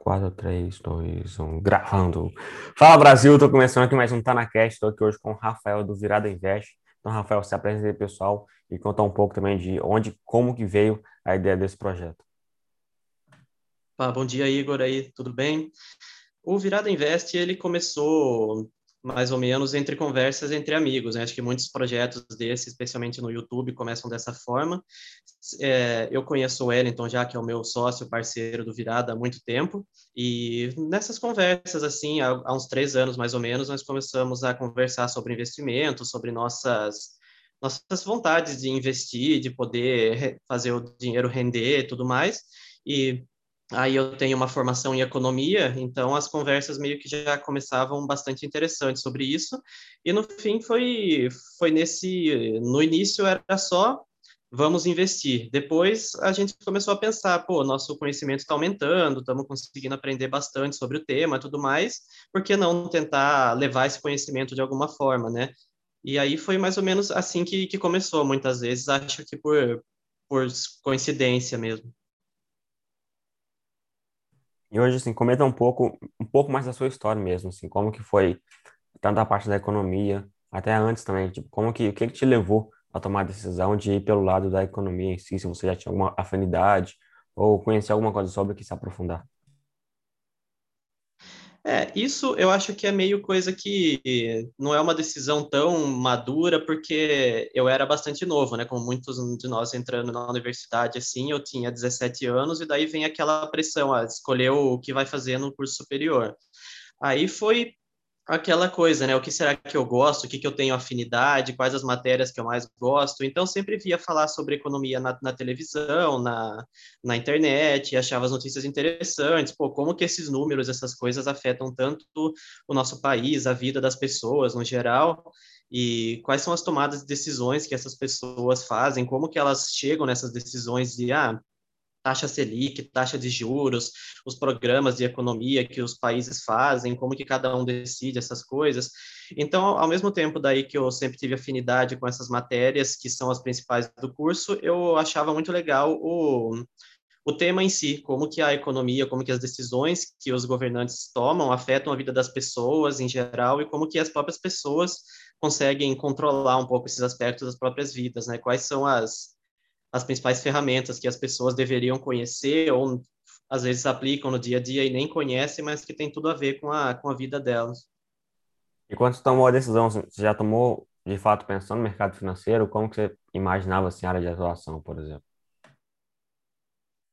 4, 3, 2, 1, gravando. Fala Brasil, tô começando aqui mais um Tá na Cast, tô aqui hoje com o Rafael do Virada Invest. Então, Rafael, se apresenta aí, pessoal, e contar um pouco também de onde, como que veio a ideia desse projeto. Ah, bom dia, Igor, aí, tudo bem? O Virada Invest, ele começou mais ou menos entre conversas entre amigos. Né? Acho que muitos projetos desses, especialmente no YouTube, começam dessa forma. É, eu conheço o Wellington já, que é o meu sócio, parceiro do Virada há muito tempo, e nessas conversas, assim, há, há uns três anos mais ou menos, nós começamos a conversar sobre investimento, sobre nossas nossas vontades de investir, de poder fazer o dinheiro render e tudo mais. E Aí eu tenho uma formação em economia, então as conversas meio que já começavam bastante interessantes sobre isso. E no fim foi foi nesse no início era só vamos investir. Depois a gente começou a pensar, pô, nosso conhecimento está aumentando, estamos conseguindo aprender bastante sobre o tema, tudo mais. Por que não tentar levar esse conhecimento de alguma forma, né? E aí foi mais ou menos assim que, que começou. Muitas vezes acho que por por coincidência mesmo. E hoje, assim, comenta um pouco, um pouco mais da sua história mesmo, assim, como que foi tanto a parte da economia, até antes também, tipo, como que, o que que te levou a tomar a decisão de ir pelo lado da economia em si, se você já tinha alguma afinidade ou conhecer alguma coisa sobre que se aprofundar? É, isso eu acho que é meio coisa que não é uma decisão tão madura, porque eu era bastante novo, né? Como muitos de nós entrando na universidade, assim, eu tinha 17 anos, e daí vem aquela pressão, a escolher o que vai fazer no curso superior. Aí foi aquela coisa, né? O que será que eu gosto? O que, que eu tenho afinidade? Quais as matérias que eu mais gosto? Então, sempre via falar sobre economia na, na televisão, na, na internet, achava as notícias interessantes. Pô, como que esses números, essas coisas afetam tanto o nosso país, a vida das pessoas no geral? E quais são as tomadas de decisões que essas pessoas fazem? Como que elas chegam nessas decisões de, ah, taxa Selic, taxa de juros, os programas de economia que os países fazem, como que cada um decide essas coisas. Então, ao mesmo tempo daí que eu sempre tive afinidade com essas matérias, que são as principais do curso, eu achava muito legal o, o tema em si, como que a economia, como que as decisões que os governantes tomam afetam a vida das pessoas em geral e como que as próprias pessoas conseguem controlar um pouco esses aspectos das próprias vidas, né? Quais são as as principais ferramentas que as pessoas deveriam conhecer ou às vezes aplicam no dia a dia e nem conhecem, mas que tem tudo a ver com a, com a vida delas. E quando você tomou a decisão, você já tomou de fato pensando no mercado financeiro? Como que você imaginava assim, a área de atuação, por exemplo?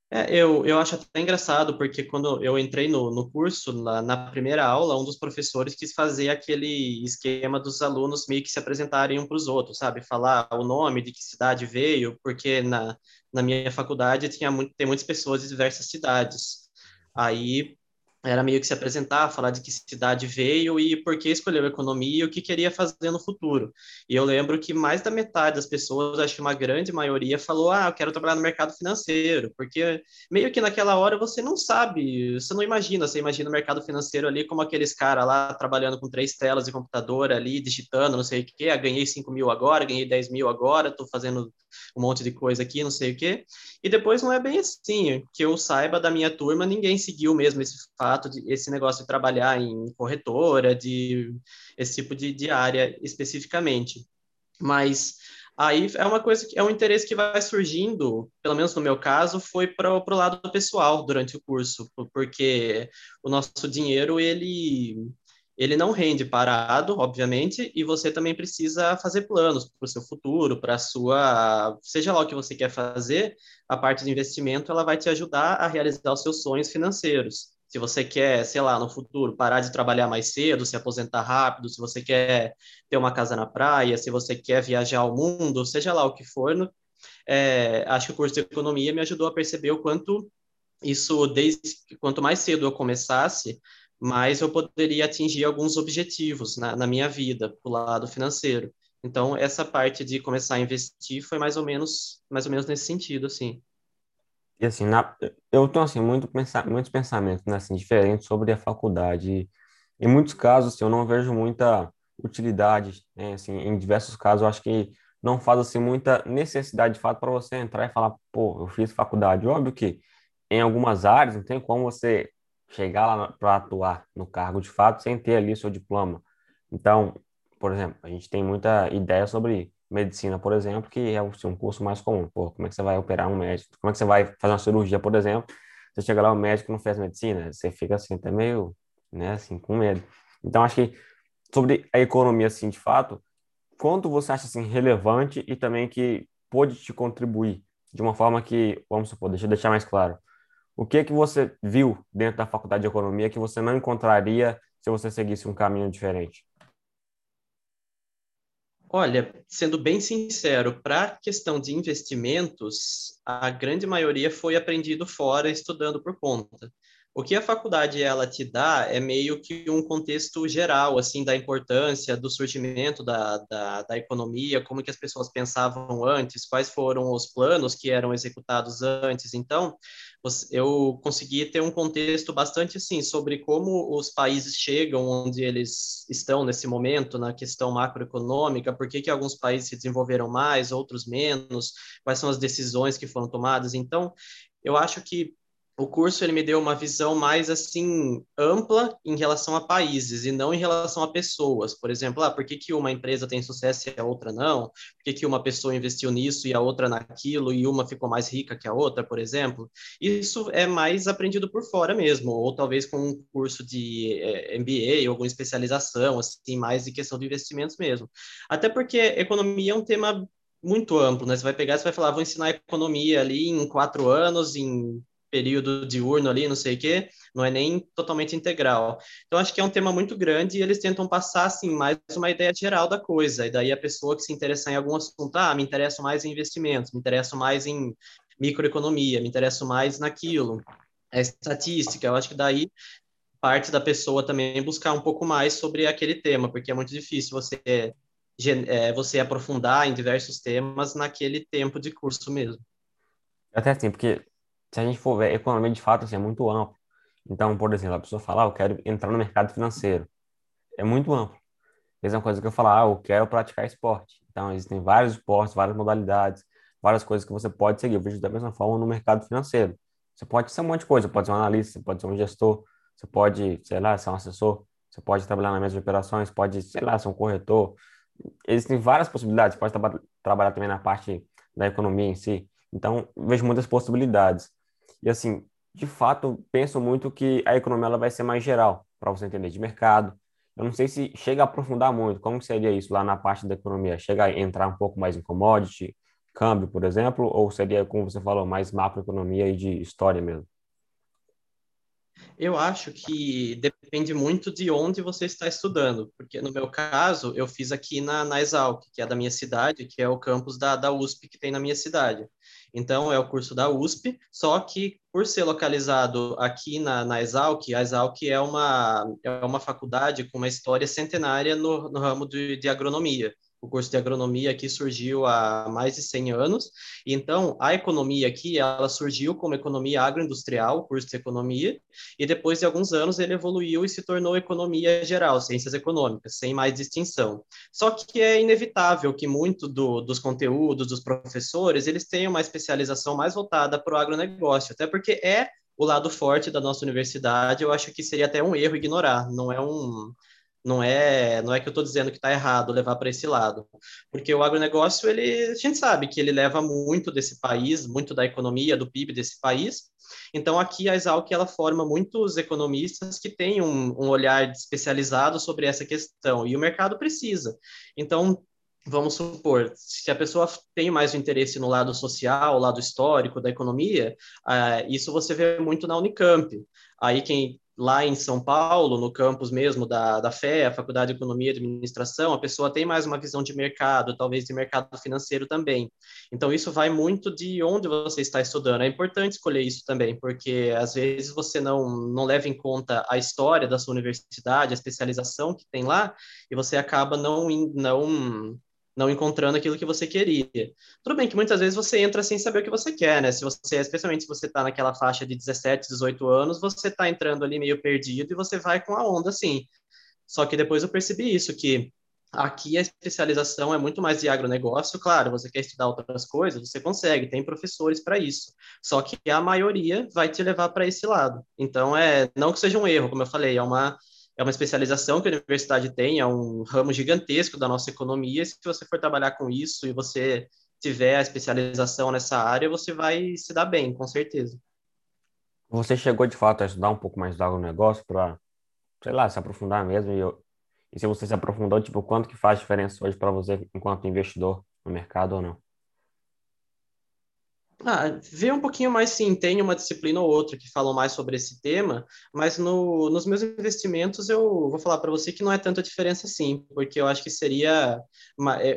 É, eu, eu acho até engraçado, porque quando eu entrei no, no curso, na, na, primeira aula, um dos professores quis fazer aquele esquema dos alunos meio que se apresentarem um para os outros, sabe? Falar o nome, de que cidade veio, porque na, na minha faculdade tinha muito, tem muitas pessoas de diversas cidades. Aí era meio que se apresentar, falar de que cidade veio e por que escolheu economia e o que queria fazer no futuro. E eu lembro que mais da metade das pessoas, acho que uma grande maioria, falou: Ah, eu quero trabalhar no mercado financeiro, porque meio que naquela hora você não sabe, você não imagina, você imagina o mercado financeiro ali como aqueles caras lá trabalhando com três telas de computador ali, digitando, não sei o quê, ah, ganhei 5 mil agora, ganhei 10 mil agora, estou fazendo um monte de coisa aqui, não sei o quê. E depois não é bem assim, que eu saiba da minha turma, ninguém seguiu mesmo esse fato, de, esse negócio de trabalhar em corretora, de esse tipo de, de área especificamente. Mas aí é uma coisa que é um interesse que vai surgindo, pelo menos no meu caso, foi para o lado pessoal durante o curso, porque o nosso dinheiro ele ele não rende parado, obviamente, e você também precisa fazer planos para o seu futuro, para a sua, seja lá o que você quer fazer, a parte de investimento ela vai te ajudar a realizar os seus sonhos financeiros. Se você quer, sei lá, no futuro parar de trabalhar mais cedo, se aposentar rápido, se você quer ter uma casa na praia, se você quer viajar ao mundo, seja lá o que for, é, acho que o curso de economia me ajudou a perceber o quanto isso, desde quanto mais cedo eu começasse, mas eu poderia atingir alguns objetivos na, na minha vida, do lado financeiro. Então, essa parte de começar a investir foi mais ou menos, mais ou menos nesse sentido, assim. E assim, na, eu tenho assim, muito pensa, muitos pensamentos né, assim, diferentes sobre a faculdade. Em muitos casos, assim, eu não vejo muita utilidade, né, assim, em diversos casos, eu acho que não faz assim, muita necessidade de fato para você entrar e falar, pô, eu fiz faculdade. Óbvio que em algumas áreas não tem como você chegar lá para atuar no cargo de fato sem ter ali seu diploma. Então, por exemplo, a gente tem muita ideia sobre medicina, por exemplo, que é assim, um curso mais comum. Pô, como é que você vai operar um médico? Como é que você vai fazer uma cirurgia, por exemplo? Você chega lá, o médico não fez medicina, você fica assim, até meio, né, assim, com medo. Então, acho que sobre a economia, assim, de fato, quanto você acha, assim, relevante e também que pode te contribuir de uma forma que, vamos supor, deixa eu deixar mais claro, o que é que você viu dentro da faculdade de economia que você não encontraria se você seguisse um caminho diferente? Olha, sendo bem sincero, para a questão de investimentos, a grande maioria foi aprendido fora, estudando por conta. O que a faculdade ela te dá é meio que um contexto geral, assim, da importância do surgimento da, da, da, economia, como que as pessoas pensavam antes, quais foram os planos que eram executados antes. Então, eu consegui ter um contexto bastante, assim, sobre como os países chegam onde eles estão nesse momento, na questão macroeconômica, por que que alguns países se desenvolveram mais, outros menos, quais são as decisões que foram tomadas. Então, eu acho que o curso ele me deu uma visão mais assim ampla em relação a países e não em relação a pessoas. Por exemplo, ah, por que, que uma empresa tem sucesso e a outra não? Por que, que uma pessoa investiu nisso e a outra naquilo e uma ficou mais rica que a outra, por exemplo? Isso é mais aprendido por fora mesmo, ou talvez com um curso de é, MBA alguma especialização, assim, mais de questão de investimentos mesmo. Até porque economia é um tema muito amplo, né? Você vai pegar, você vai falar, vou ensinar economia ali em quatro anos, em período diurno ali, não sei o quê, não é nem totalmente integral. Então, acho que é um tema muito grande e eles tentam passar, assim, mais uma ideia geral da coisa. E daí a pessoa que se interessar em algum assunto, ah, me interesso mais em investimentos, me interesso mais em microeconomia, me interesso mais naquilo. É estatística, eu acho que daí parte da pessoa também buscar um pouco mais sobre aquele tema, porque é muito difícil você é, você aprofundar em diversos temas naquele tempo de curso mesmo. Até assim, porque se a gente for ver, economia de fato assim, é muito amplo. Então, por exemplo, a pessoa fala, ah, eu quero entrar no mercado financeiro. É muito amplo. Mesma coisa que eu falar, ah, eu quero praticar esporte. Então, existem vários esportes, várias modalidades, várias coisas que você pode seguir. Eu vejo da mesma forma no mercado financeiro. Você pode ser um monte de coisa, pode ser um analista, você pode ser um gestor, você pode, sei lá, ser um assessor, você pode trabalhar na mesa de operações, pode, sei lá, ser um corretor. Existem várias possibilidades, você pode tra trabalhar também na parte da economia em si. Então, vejo muitas possibilidades. E assim, de fato, penso muito que a economia ela vai ser mais geral, para você entender de mercado. Eu não sei se chega a aprofundar muito, como seria isso lá na parte da economia? Chega a entrar um pouco mais em commodity, câmbio, por exemplo, ou seria, como você falou, mais macroeconomia e de história mesmo? Eu acho que depende muito de onde você está estudando, porque no meu caso, eu fiz aqui na, na Exalc, que é da minha cidade, que é o campus da, da USP que tem na minha cidade. Então, é o curso da USP, só que por ser localizado aqui na, na Exalc, a Exalc é uma, é uma faculdade com uma história centenária no, no ramo de, de agronomia o curso de agronomia aqui surgiu há mais de 100 anos. Então, a economia aqui, ela surgiu como economia agroindustrial, curso de economia, e depois de alguns anos ele evoluiu e se tornou economia geral, ciências econômicas, sem mais distinção. Só que é inevitável que muito do, dos conteúdos dos professores, eles tenham uma especialização mais voltada para o agronegócio, até porque é o lado forte da nossa universidade, eu acho que seria até um erro ignorar, não é um não é, não é que eu estou dizendo que está errado levar para esse lado, porque o agronegócio, ele, a gente sabe que ele leva muito desse país, muito da economia, do PIB desse país. Então, aqui a Exalc, ela forma muitos economistas que têm um, um olhar especializado sobre essa questão, e o mercado precisa. Então, vamos supor, se a pessoa tem mais interesse no lado social, lado histórico da economia, uh, isso você vê muito na Unicamp. Aí quem lá em São Paulo, no campus mesmo da, da FE, a Faculdade de Economia e Administração, a pessoa tem mais uma visão de mercado, talvez de mercado financeiro também. Então, isso vai muito de onde você está estudando. É importante escolher isso também, porque às vezes você não, não leva em conta a história da sua universidade, a especialização que tem lá, e você acaba não, não não encontrando aquilo que você queria. Tudo bem que muitas vezes você entra sem saber o que você quer, né? Se você, especialmente se você está naquela faixa de 17, 18 anos, você está entrando ali meio perdido e você vai com a onda, assim. Só que depois eu percebi isso, que Aqui a especialização é muito mais de agronegócio, claro, você quer estudar outras coisas, você consegue, tem professores para isso. Só que a maioria vai te levar para esse lado. Então é, não que seja um erro, como eu falei, é uma é uma especialização que a universidade tem, é um ramo gigantesco da nossa economia. Se você for trabalhar com isso e você tiver a especialização nessa área, você vai se dar bem, com certeza. Você chegou de fato a estudar um pouco mais do agronegócio para, sei lá, se aprofundar mesmo e eu, e se você se aprofundou, tipo, quanto que faz diferença hoje para você enquanto investidor no mercado ou não? Ah, vê um pouquinho mais sim, tem uma disciplina ou outra que falam mais sobre esse tema, mas no, nos meus investimentos eu vou falar para você que não é tanta diferença assim, porque eu acho que seria,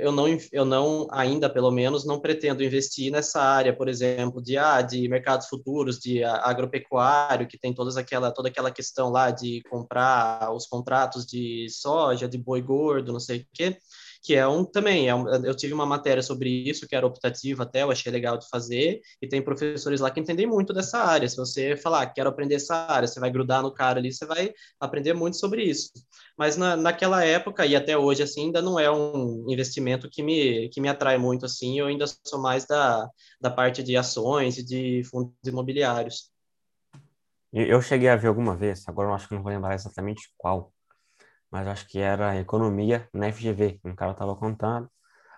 eu não, eu não ainda pelo menos não pretendo investir nessa área, por exemplo, de ah, de mercados futuros, de agropecuário, que tem todas aquela toda aquela questão lá de comprar os contratos de soja, de boi gordo, não sei o quê que é um também, é um, eu tive uma matéria sobre isso, que era optativa até, eu achei legal de fazer, e tem professores lá que entendem muito dessa área. Se você falar, quero aprender essa área, você vai grudar no cara ali, você vai aprender muito sobre isso. Mas na, naquela época, e até hoje, assim, ainda não é um investimento que me, que me atrai muito, assim, eu ainda sou mais da, da parte de ações e de fundos imobiliários. Eu cheguei a ver alguma vez, agora eu acho que não vou lembrar exatamente qual, mas acho que era economia na FGV. Um cara tava contando.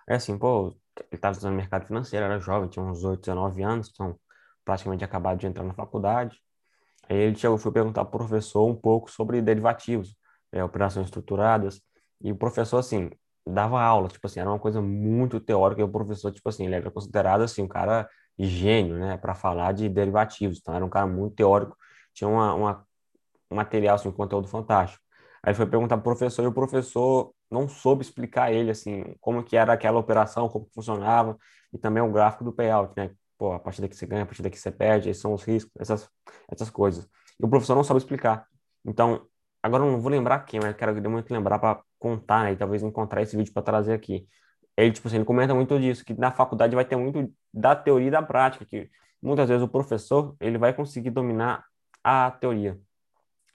É assim, pô, ele estava estudando mercado financeiro, era jovem, tinha uns 8, 19 anos, então praticamente acabado de entrar na faculdade. Aí ele chegou, foi perguntar para o professor um pouco sobre derivativos, é, operações estruturadas, e o professor, assim, dava aula, tipo assim, era uma coisa muito teórica, e o professor, tipo assim, ele era considerado, assim, um cara gênio, né, para falar de derivativos, então era um cara muito teórico, tinha uma, uma um material, assim, um conteúdo fantástico. Aí foi perguntar pro professor e o professor não soube explicar ele assim como que era aquela operação, como funcionava e também o gráfico do payout, né? Pô, a partir daqui você ganha, a partir daqui você perde, esses são os riscos, essas essas coisas. E o professor não sabe explicar. Então, agora eu não vou lembrar quem, mas quero muito lembrar para contar, né? E talvez encontrar esse vídeo para trazer aqui. Ele, tipo assim, ele comenta muito disso, que na faculdade vai ter muito da teoria e da prática, que muitas vezes o professor, ele vai conseguir dominar a teoria,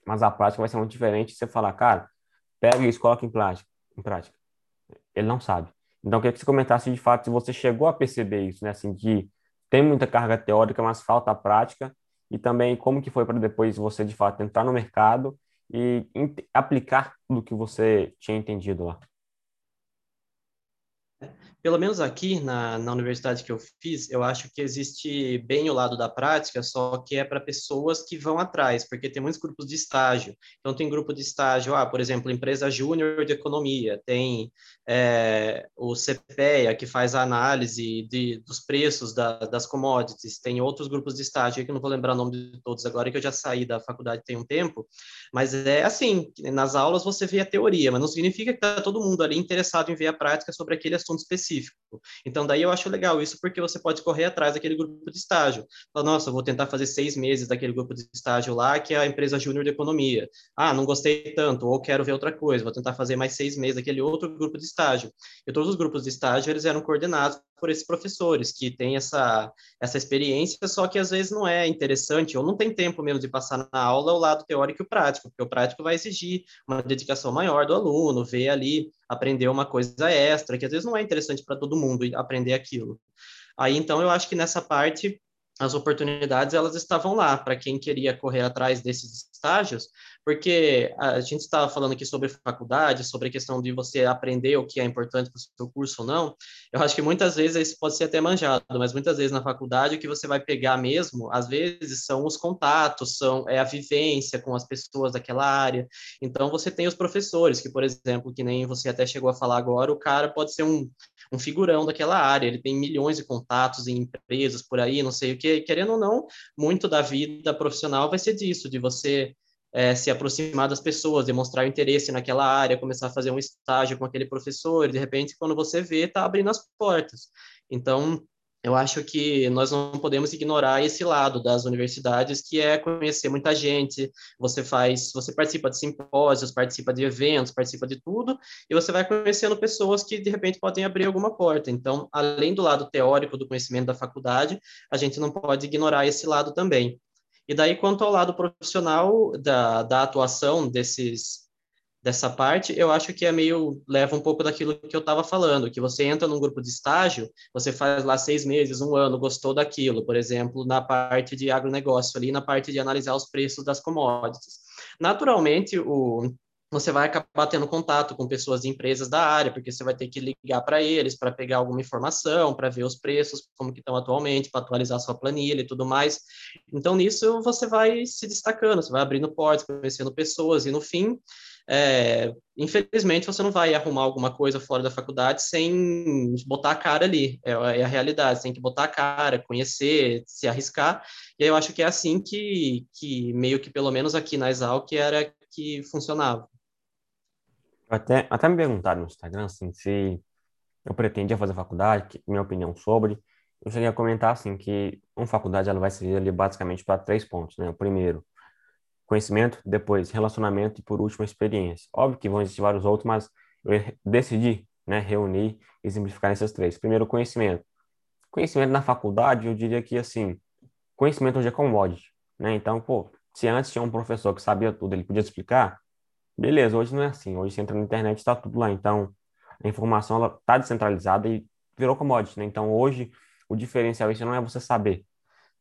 mas a prática vai ser muito diferente. Você falar, cara, pega isso, coloca em prática. Em prática. Ele não sabe. Então, eu queria que você comentasse de fato se você chegou a perceber isso, né? Assim, que tem muita carga teórica, mas falta a prática. E também como que foi para depois você, de fato, entrar no mercado e aplicar tudo que você tinha entendido lá pelo menos aqui na, na universidade que eu fiz, eu acho que existe bem o lado da prática, só que é para pessoas que vão atrás, porque tem muitos grupos de estágio. Então, tem grupo de estágio, ah, por exemplo, empresa júnior de economia, tem é, o CPEA, que faz a análise de, dos preços da, das commodities, tem outros grupos de estágio, que não vou lembrar o nome de todos agora, que eu já saí da faculdade tem um tempo, mas é assim, nas aulas você vê a teoria, mas não significa que está todo mundo ali interessado em ver a prática sobre aquele assunto específico específico. Então, daí eu acho legal isso, porque você pode correr atrás daquele grupo de estágio. Fala, nossa, vou tentar fazer seis meses daquele grupo de estágio lá, que é a empresa júnior de economia. Ah, não gostei tanto, ou quero ver outra coisa, vou tentar fazer mais seis meses daquele outro grupo de estágio. E todos os grupos de estágio, eles eram coordenados por esses professores que têm essa, essa experiência, só que às vezes não é interessante ou não tem tempo mesmo de passar na aula o lado teórico e o prático, porque o prático vai exigir uma dedicação maior do aluno, ver ali, aprender uma coisa extra, que às vezes não é interessante para todo mundo aprender aquilo. Aí então eu acho que nessa parte as oportunidades elas estavam lá para quem queria correr atrás desses estágios, porque a gente estava falando aqui sobre faculdade, sobre a questão de você aprender o que é importante para o seu curso ou não. Eu acho que muitas vezes isso pode ser até manjado, mas muitas vezes na faculdade o que você vai pegar mesmo, às vezes, são os contatos, são é a vivência com as pessoas daquela área. Então você tem os professores, que, por exemplo, que nem você até chegou a falar agora, o cara pode ser um, um figurão daquela área, ele tem milhões de contatos em empresas por aí, não sei o que, querendo ou não, muito da vida profissional vai ser disso, de você é, se aproximar das pessoas, demonstrar interesse naquela área, começar a fazer um estágio com aquele professor, de repente, quando você vê, está abrindo as portas. Então, eu acho que nós não podemos ignorar esse lado das universidades, que é conhecer muita gente. Você faz, você participa de simpósios, participa de eventos, participa de tudo, e você vai conhecendo pessoas que de repente podem abrir alguma porta. Então, além do lado teórico do conhecimento da faculdade, a gente não pode ignorar esse lado também. E daí, quanto ao lado profissional da, da atuação desses, dessa parte, eu acho que é meio leva um pouco daquilo que eu estava falando, que você entra num grupo de estágio, você faz lá seis meses, um ano, gostou daquilo, por exemplo, na parte de agronegócio ali, na parte de analisar os preços das commodities. Naturalmente, o você vai acabar tendo contato com pessoas de empresas da área, porque você vai ter que ligar para eles para pegar alguma informação, para ver os preços, como que estão atualmente, para atualizar sua planilha e tudo mais. Então, nisso, você vai se destacando, você vai abrindo portas, conhecendo pessoas, e no fim, é, infelizmente, você não vai arrumar alguma coisa fora da faculdade sem botar a cara ali, é, é, a realidade, tem que botar a cara, conhecer, se arriscar, e eu acho que é assim que, que meio que, pelo menos aqui na Exalc, era que funcionava. Até, até me perguntaram no Instagram, assim, se eu pretendia fazer faculdade, minha opinião sobre, eu cheguei a comentar, assim, que uma faculdade, ela vai servir ali basicamente para três pontos, né? O primeiro, conhecimento, depois relacionamento e por último experiência. Óbvio que vão existir vários outros, mas eu decidi, né, reunir e simplificar esses três. Primeiro, conhecimento. Conhecimento na faculdade, eu diria que assim, conhecimento hoje é commodity, né? Então, pô, se antes tinha um professor que sabia tudo, ele podia explicar, beleza, hoje não é assim. Hoje você entra na internet, está tudo lá. Então, a informação ela está descentralizada e virou commodity, né? Então, hoje o diferencial isso não é você saber,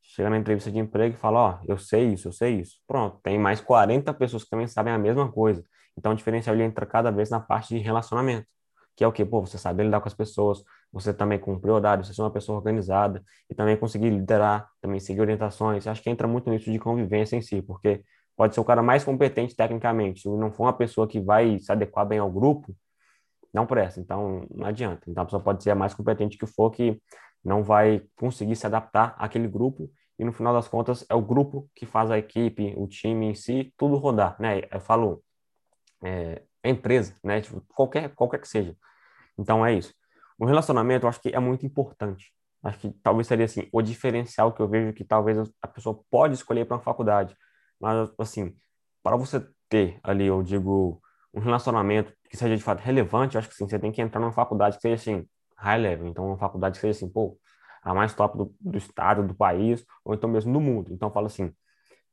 chega na entrevista de emprego e fala, ó, oh, eu sei isso, eu sei isso. Pronto, tem mais 40 pessoas que também sabem a mesma coisa. Então, o diferencial ele entra cada vez na parte de relacionamento, que é o quê? Pô, você saber lidar com as pessoas, você também cumprir horário, você ser uma pessoa organizada e também conseguir liderar, também seguir orientações. Acho que entra muito nisso de convivência em si, porque pode ser o cara mais competente tecnicamente, se não for uma pessoa que vai se adequar bem ao grupo, não presta, então não adianta. Então a pessoa pode ser a mais competente que for, que não vai conseguir se adaptar àquele grupo e no final das contas é o grupo que faz a equipe, o time em si, tudo rodar, né? Eu falo é, empresa, né? Tipo, qualquer, qualquer que seja. Então é isso. O relacionamento eu acho que é muito importante. Acho que talvez seria assim, o diferencial que eu vejo que talvez a pessoa pode escolher para uma faculdade. Mas assim, para você ter ali, eu digo, um relacionamento que seja de fato relevante, eu acho que sim, você tem que entrar numa faculdade que seja assim, high level. Então, uma faculdade que seja assim, pô, a mais top do, do estado, do país, ou então mesmo do mundo. Então, eu falo assim,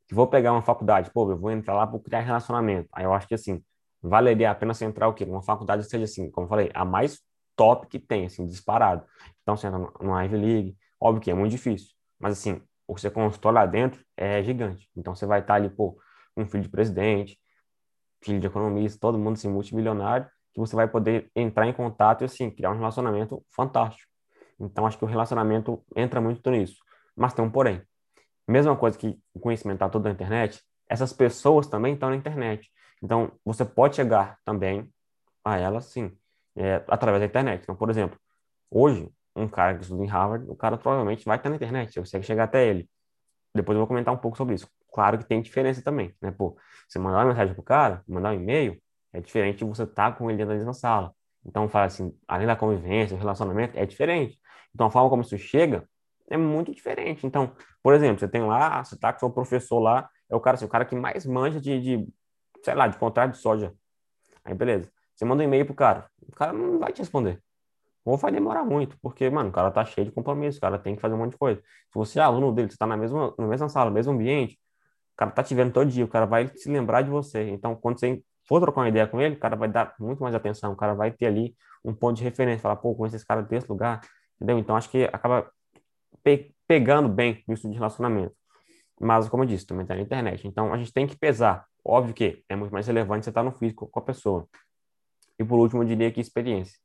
que vou pegar uma faculdade, pô, eu vou entrar lá para criar relacionamento. Aí eu acho que, assim, valeria a pena você entrar o quê? Uma faculdade que seja, assim, como eu falei, a mais top que tem, assim, disparado. Então, você entra numa Ivy League, óbvio que é muito difícil, mas, assim, o que você constrói lá dentro é gigante. Então, você vai estar ali, pô, um filho de presidente, filho de economista, todo mundo, assim, multimilionário, que você vai poder entrar em contato e, assim, criar um relacionamento fantástico. Então, acho que o relacionamento entra muito nisso. Mas tem um porém. Mesma coisa que o conhecimento está todo na internet, essas pessoas também estão na internet. Então, você pode chegar também a elas, sim, é, através da internet. Então, por exemplo, hoje, um cara que estuda em Harvard, o cara provavelmente vai estar na internet, você consegue chegar até ele. Depois eu vou comentar um pouco sobre isso. Claro que tem diferença também, né? Pô, você mandar uma mensagem pro cara, mandar um e-mail, é diferente de você estar tá com ele da mesma sala. Então, fala assim, além da convivência, o relacionamento, é diferente. Então, a forma como isso chega é muito diferente. Então, por exemplo, você tem lá, você tá com seu professor lá, é o cara, assim, o cara que mais manja de, de sei lá, de contrato de soja. Aí, beleza. Você manda um e-mail pro cara, o cara não vai te responder. Ou vai demorar muito, porque, mano, o cara tá cheio de compromisso, o cara tem que fazer um monte de coisa. Se você é aluno dele, você tá na mesma, na mesma sala, no mesmo ambiente, o cara tá te vendo todo dia, o cara vai se lembrar de você. Então, quando você for trocar uma ideia com ele, o cara vai dar muito mais atenção, o cara vai ter ali um ponto de referência, falar, pô, conheço esse cara desse lugar, entendeu? Então, acho que acaba pe pegando bem isso de relacionamento. Mas, como eu disse, também está na internet. Então, a gente tem que pesar. Óbvio que é muito mais relevante você estar tá no físico com a pessoa. E, por último, eu diria que experiência.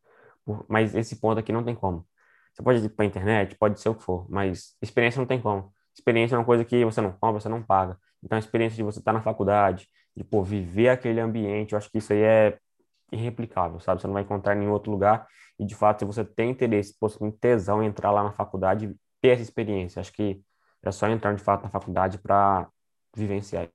Mas esse ponto aqui não tem como. Você pode ir para a internet, pode ser o que for, mas experiência não tem como. Experiência é uma coisa que você não compra, você não paga. Então, a experiência de você estar tá na faculdade, de pô, viver aquele ambiente, eu acho que isso aí é irreplicável, sabe? Você não vai encontrar em nenhum outro lugar. E, de fato, se você tem interesse, pô, tem tesão em entrar lá na faculdade, ter essa experiência, acho que é só entrar, de fato, na faculdade para vivenciar.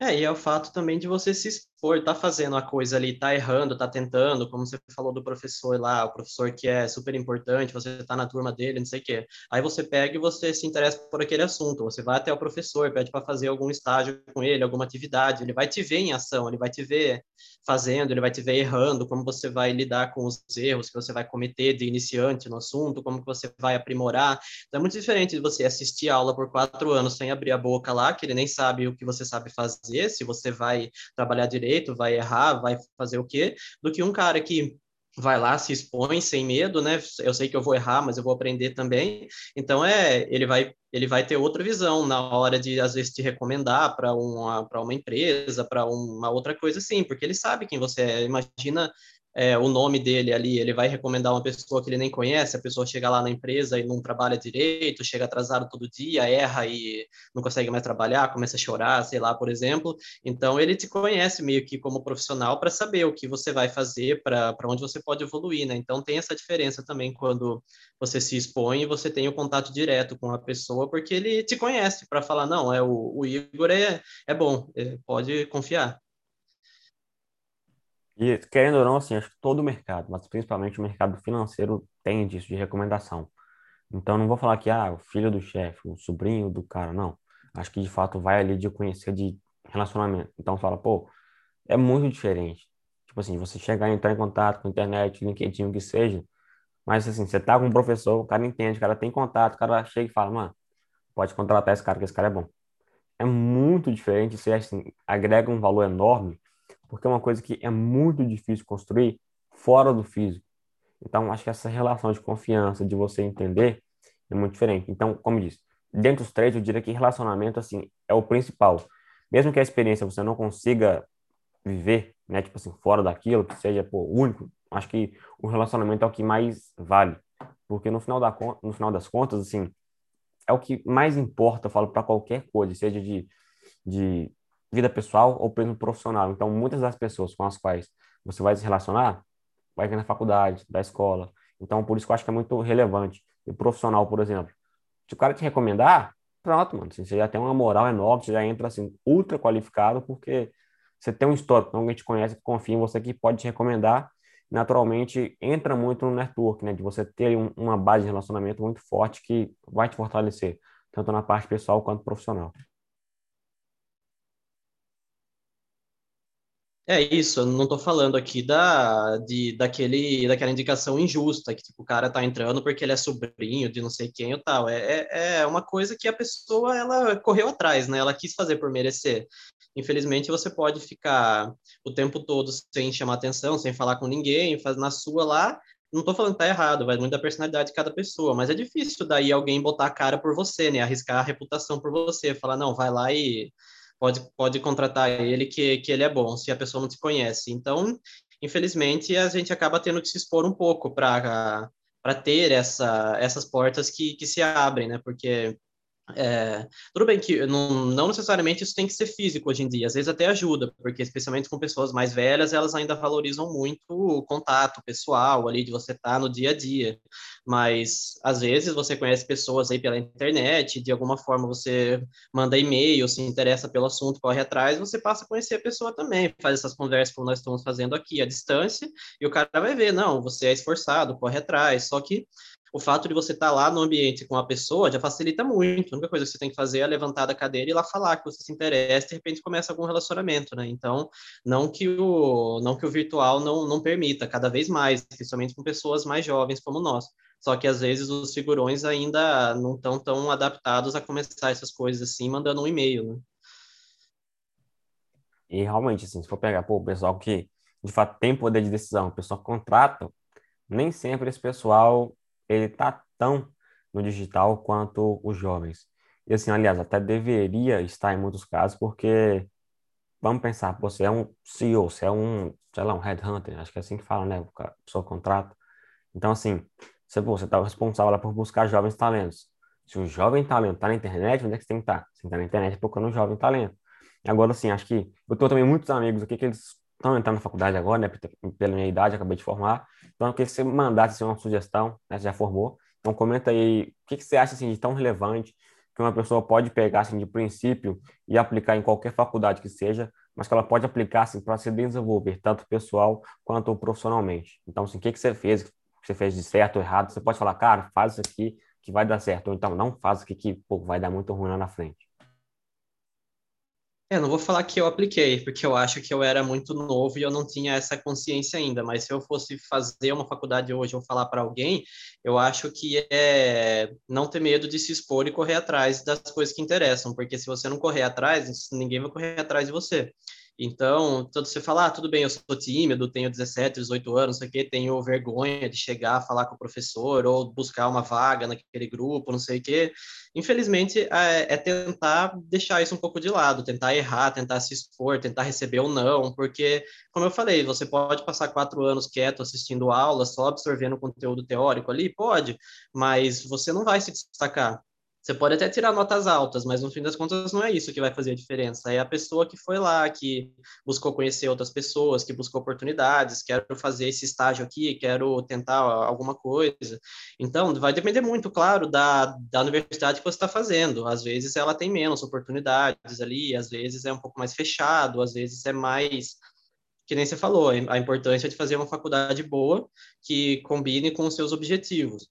É, e é o fato também de você se for, tá fazendo a coisa ali, tá errando, tá tentando, como você falou do professor lá, o professor que é super importante, você tá na turma dele, não sei o quê. Aí você pega e você se interessa por aquele assunto, você vai até o professor, pede para fazer algum estágio com ele, alguma atividade, ele vai te ver em ação, ele vai te ver fazendo, ele vai te ver errando, como você vai lidar com os erros que você vai cometer de iniciante no assunto, como que você vai aprimorar. Então é muito diferente de você assistir a aula por quatro anos sem abrir a boca lá, que ele nem sabe o que você sabe fazer, se você vai trabalhar direito, vai errar, vai fazer o quê, do que um cara que vai lá, se expõe sem medo, né? Eu sei que eu vou errar, mas eu vou aprender também. Então é, ele vai ele vai ter outra visão na hora de às vezes te recomendar para uma para uma empresa, para uma outra coisa assim, porque ele sabe quem você é. Imagina é, o nome dele ali, ele vai recomendar uma pessoa que ele nem conhece, a pessoa chega lá na empresa e não trabalha direito, chega atrasado todo dia, erra e não consegue mais trabalhar, começa a chorar, sei lá, por exemplo. Então, ele te conhece meio que como profissional para saber o que você vai fazer, para onde você pode evoluir, né? Então, tem essa diferença também quando você se expõe e você tem o contato direto com a pessoa, porque ele te conhece para falar, não, é o, o Igor é, é bom, é, pode confiar. E, querendo ou não, assim, acho que todo o mercado, mas principalmente o mercado financeiro, tem disso, de recomendação. Então, não vou falar que, ah, o filho do chefe, o sobrinho do cara, não. Acho que, de fato, vai ali de conhecer de relacionamento. Então, fala, pô, é muito diferente. Tipo assim, você chegar e entrar em contato com a internet, LinkedIn, o que seja, mas, assim, você tá com um professor, o cara entende, o cara tem contato, o cara chega e fala, mano, pode contratar esse cara, que esse cara é bom. É muito diferente, você, assim, agrega um valor enorme porque é uma coisa que é muito difícil construir fora do físico. Então, acho que essa relação de confiança, de você entender, é muito diferente. Então, como eu disse, dentro dos três, eu diria que relacionamento, assim, é o principal. Mesmo que a experiência você não consiga viver, né, tipo assim, fora daquilo, que seja, pô, único, acho que o relacionamento é o que mais vale. Porque no final, da, no final das contas, assim, é o que mais importa, eu falo, para qualquer coisa, seja de, de vida pessoal ou mesmo profissional. Então, muitas das pessoas com as quais você vai se relacionar, vai vir na faculdade, da escola. Então, por isso que eu acho que é muito relevante. E profissional, por exemplo, se o cara te recomendar, pronto, mano, assim, você já tem uma moral enorme, você já entra assim, ultra qualificado, porque você tem um histórico, então alguém te conhece, confia em você, que pode te recomendar. Naturalmente, entra muito no network, né? De você ter um, uma base de relacionamento muito forte que vai te fortalecer, tanto na parte pessoal quanto profissional. É isso, eu não estou falando aqui da, de, daquele, daquela indicação injusta, que tipo, o cara tá entrando porque ele é sobrinho de não sei quem ou tal. É, é, é uma coisa que a pessoa ela correu atrás, né? Ela quis fazer por merecer. Infelizmente, você pode ficar o tempo todo sem chamar atenção, sem falar com ninguém, faz na sua lá. Não estou falando que tá errado, vai muito da personalidade de cada pessoa, mas é difícil daí alguém botar a cara por você, né? Arriscar a reputação por você, falar, não, vai lá e pode, pode contratar ele que, que ele é bom, se a pessoa não te conhece. Então, infelizmente, a gente acaba tendo que se expor um pouco para ter essa, essas portas que, que se abrem, né? Porque é, tudo bem que não, não, necessariamente isso tem que ser físico hoje em dia, às vezes até ajuda, porque especialmente com pessoas mais velhas, elas ainda valorizam muito o contato pessoal ali, de você estar tá no dia a dia. Mas às vezes você conhece pessoas aí pela internet, de alguma forma você manda e-mail, se interessa pelo assunto, corre atrás, você passa a conhecer a pessoa também, faz essas conversas como nós estamos fazendo aqui à distância, e o cara vai ver, não, você é esforçado, corre atrás, só que o fato de você estar tá lá no ambiente com a pessoa já facilita muito. A única coisa que você tem que fazer é levantar da cadeira e ir lá falar que você se interessa e de repente começa algum relacionamento, né? Então, não que o, não que o virtual não, não permita, cada vez mais, principalmente com pessoas mais jovens como nós. Só que às vezes os figurões ainda não estão tão adaptados a começar essas coisas assim, mandando um e-mail, né? E realmente, assim, se for pegar pô, o pessoal que de fato tem poder de decisão, o pessoal contrata, nem sempre esse pessoal ele tá tão no digital quanto os jovens. E assim, aliás, até deveria estar em muitos casos, porque vamos pensar, você é um CEO, você é um, sei lá, um headhunter, acho que é assim que fala, né? A pessoa contrata. Então, assim, você, você está responsável por buscar jovens talentos. Se o jovem talento está na internet, onde é que você tem que estar? Tá? Você tem estar na internet procurando um jovem talento. Agora, assim, acho que eu tenho também muitos amigos aqui que eles estão entrando na faculdade agora, né, pela minha idade, acabei de formar. Então, eu queria que você mandasse assim, uma sugestão, né, você já formou. Então, comenta aí o que, que você acha assim, de tão relevante que uma pessoa pode pegar assim, de princípio e aplicar em qualquer faculdade que seja mas que ela pode aplicar assim, para se desenvolver, tanto pessoal quanto profissionalmente. Então, assim, o que, que você fez, que você fez de certo ou errado, você pode falar, cara, faz isso aqui que vai dar certo, ou então não faz isso aqui que pô, vai dar muito ruim lá na frente. É, não vou falar que eu apliquei, porque eu acho que eu era muito novo e eu não tinha essa consciência ainda, mas se eu fosse fazer uma faculdade hoje ou falar para alguém, eu acho que é não ter medo de se expor e correr atrás das coisas que interessam, porque se você não correr atrás, ninguém vai correr atrás de você. Então, todo você fala, ah, tudo bem, eu sou tímido, tenho 17, 18 anos, não sei o tenho vergonha de chegar, falar com o professor ou buscar uma vaga naquele grupo, não sei o quê. Infelizmente, é, é tentar deixar isso um pouco de lado, tentar errar, tentar se expor, tentar receber ou não, porque, como eu falei, você pode passar quatro anos quieto assistindo aula, só absorvendo conteúdo teórico ali, pode, mas você não vai se destacar. Você pode até tirar notas altas, mas no fim das contas não é isso que vai fazer a diferença. É a pessoa que foi lá, que buscou conhecer outras pessoas, que buscou oportunidades, quero fazer esse estágio aqui, quero tentar alguma coisa. Então, vai depender muito, claro, da, da universidade que você está fazendo. Às vezes ela tem menos oportunidades ali, às vezes é um pouco mais fechado, às vezes é mais que nem você falou, a importância de fazer uma faculdade boa que combine com os seus objetivos.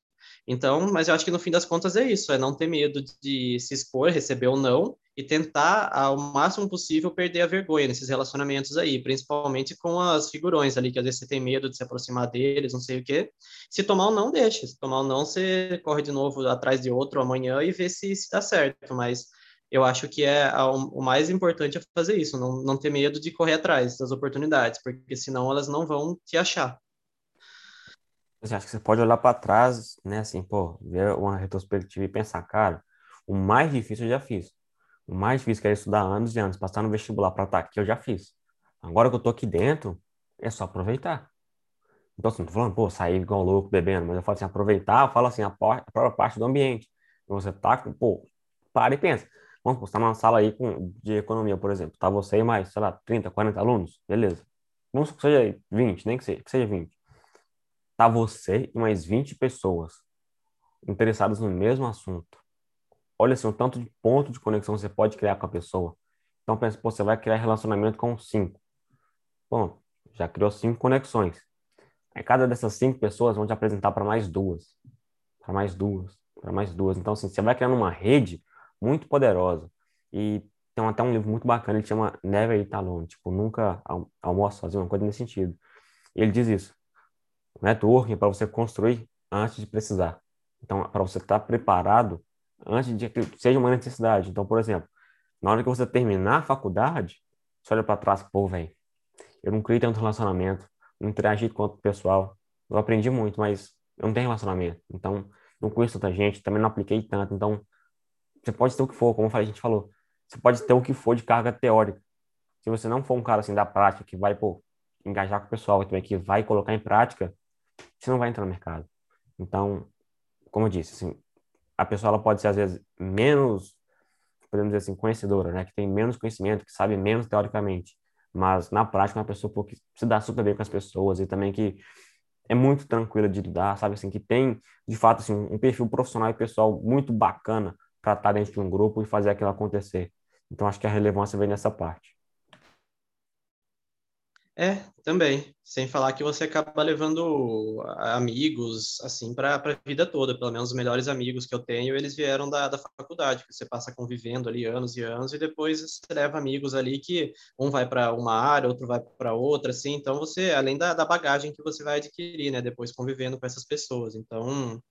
Então, mas eu acho que no fim das contas é isso, é não ter medo de se expor, receber ou não, e tentar ao máximo possível perder a vergonha nesses relacionamentos aí, principalmente com as figurões ali, que às vezes você tem medo de se aproximar deles, não sei o quê. Se tomar um não, deixa. Se tomar um não, você corre de novo atrás de outro amanhã e vê se, se dá certo, mas eu acho que é o mais importante é fazer isso, não, não ter medo de correr atrás das oportunidades, porque senão elas não vão te achar. Você acha que você pode olhar para trás, né, assim, pô, ver uma retrospectiva e pensar, cara, o mais difícil eu já fiz. O mais difícil que era estudar anos e anos, passar no vestibular para estar aqui, eu já fiz. Agora que eu tô aqui dentro, é só aproveitar. Então, assim, não tô falando, pô, sair igual louco bebendo, mas eu falo assim, aproveitar, eu falo assim, a, própria parte do ambiente. Você tá com, pô, para e pensa. Vamos, você tá numa sala aí com, de economia, por exemplo, tá você e mais, sei lá, 30, 40 alunos, beleza. Vamos que seja 20, nem que seja, que seja 20 tá você e mais 20 pessoas interessadas no mesmo assunto. Olha assim, o tanto de ponto de conexão você pode criar com a pessoa. Então, pensa, pô, você vai criar relacionamento com cinco. Bom, já criou cinco conexões. Aí cada dessas cinco pessoas vão te apresentar para mais duas, para mais duas, para mais duas. Então, assim, você vai criando uma rede muito poderosa. E tem até um livro muito bacana, ele chama Never Eat Alone, tipo, nunca almoça sozinho, uma coisa nesse sentido. Ele diz isso. Networking é para você construir antes de precisar. Então, para você estar preparado antes de que seja uma necessidade. Então, por exemplo, na hora que você terminar a faculdade, você olha para trás, pô, velho, eu não criei tanto relacionamento, não interagi com o pessoal. Eu aprendi muito, mas eu não tenho relacionamento. Então, não conheço tanta gente, também não apliquei tanto. Então, você pode ter o que for, como a gente falou, você pode ter o que for de carga teórica. Se você não for um cara assim da prática, que vai, pô, engajar com o pessoal, também que vai colocar em prática, você não vai entrar no mercado. Então, como eu disse, assim, a pessoa ela pode ser às vezes menos, podemos dizer assim, conhecedora, né, que tem menos conhecimento, que sabe menos teoricamente, mas na prática é uma pessoa que se dá super bem com as pessoas e também que é muito tranquila de lidar, sabe assim, que tem de fato assim um perfil profissional e pessoal muito bacana para estar dentro de um grupo e fazer aquilo acontecer. Então acho que a relevância vem nessa parte. É, também. Sem falar que você acaba levando amigos, assim, para a vida toda. Pelo menos os melhores amigos que eu tenho, eles vieram da, da faculdade, que você passa convivendo ali anos e anos, e depois você leva amigos ali que um vai para uma área, outro vai para outra, assim. Então, você, além da, da bagagem que você vai adquirir, né, depois convivendo com essas pessoas. Então,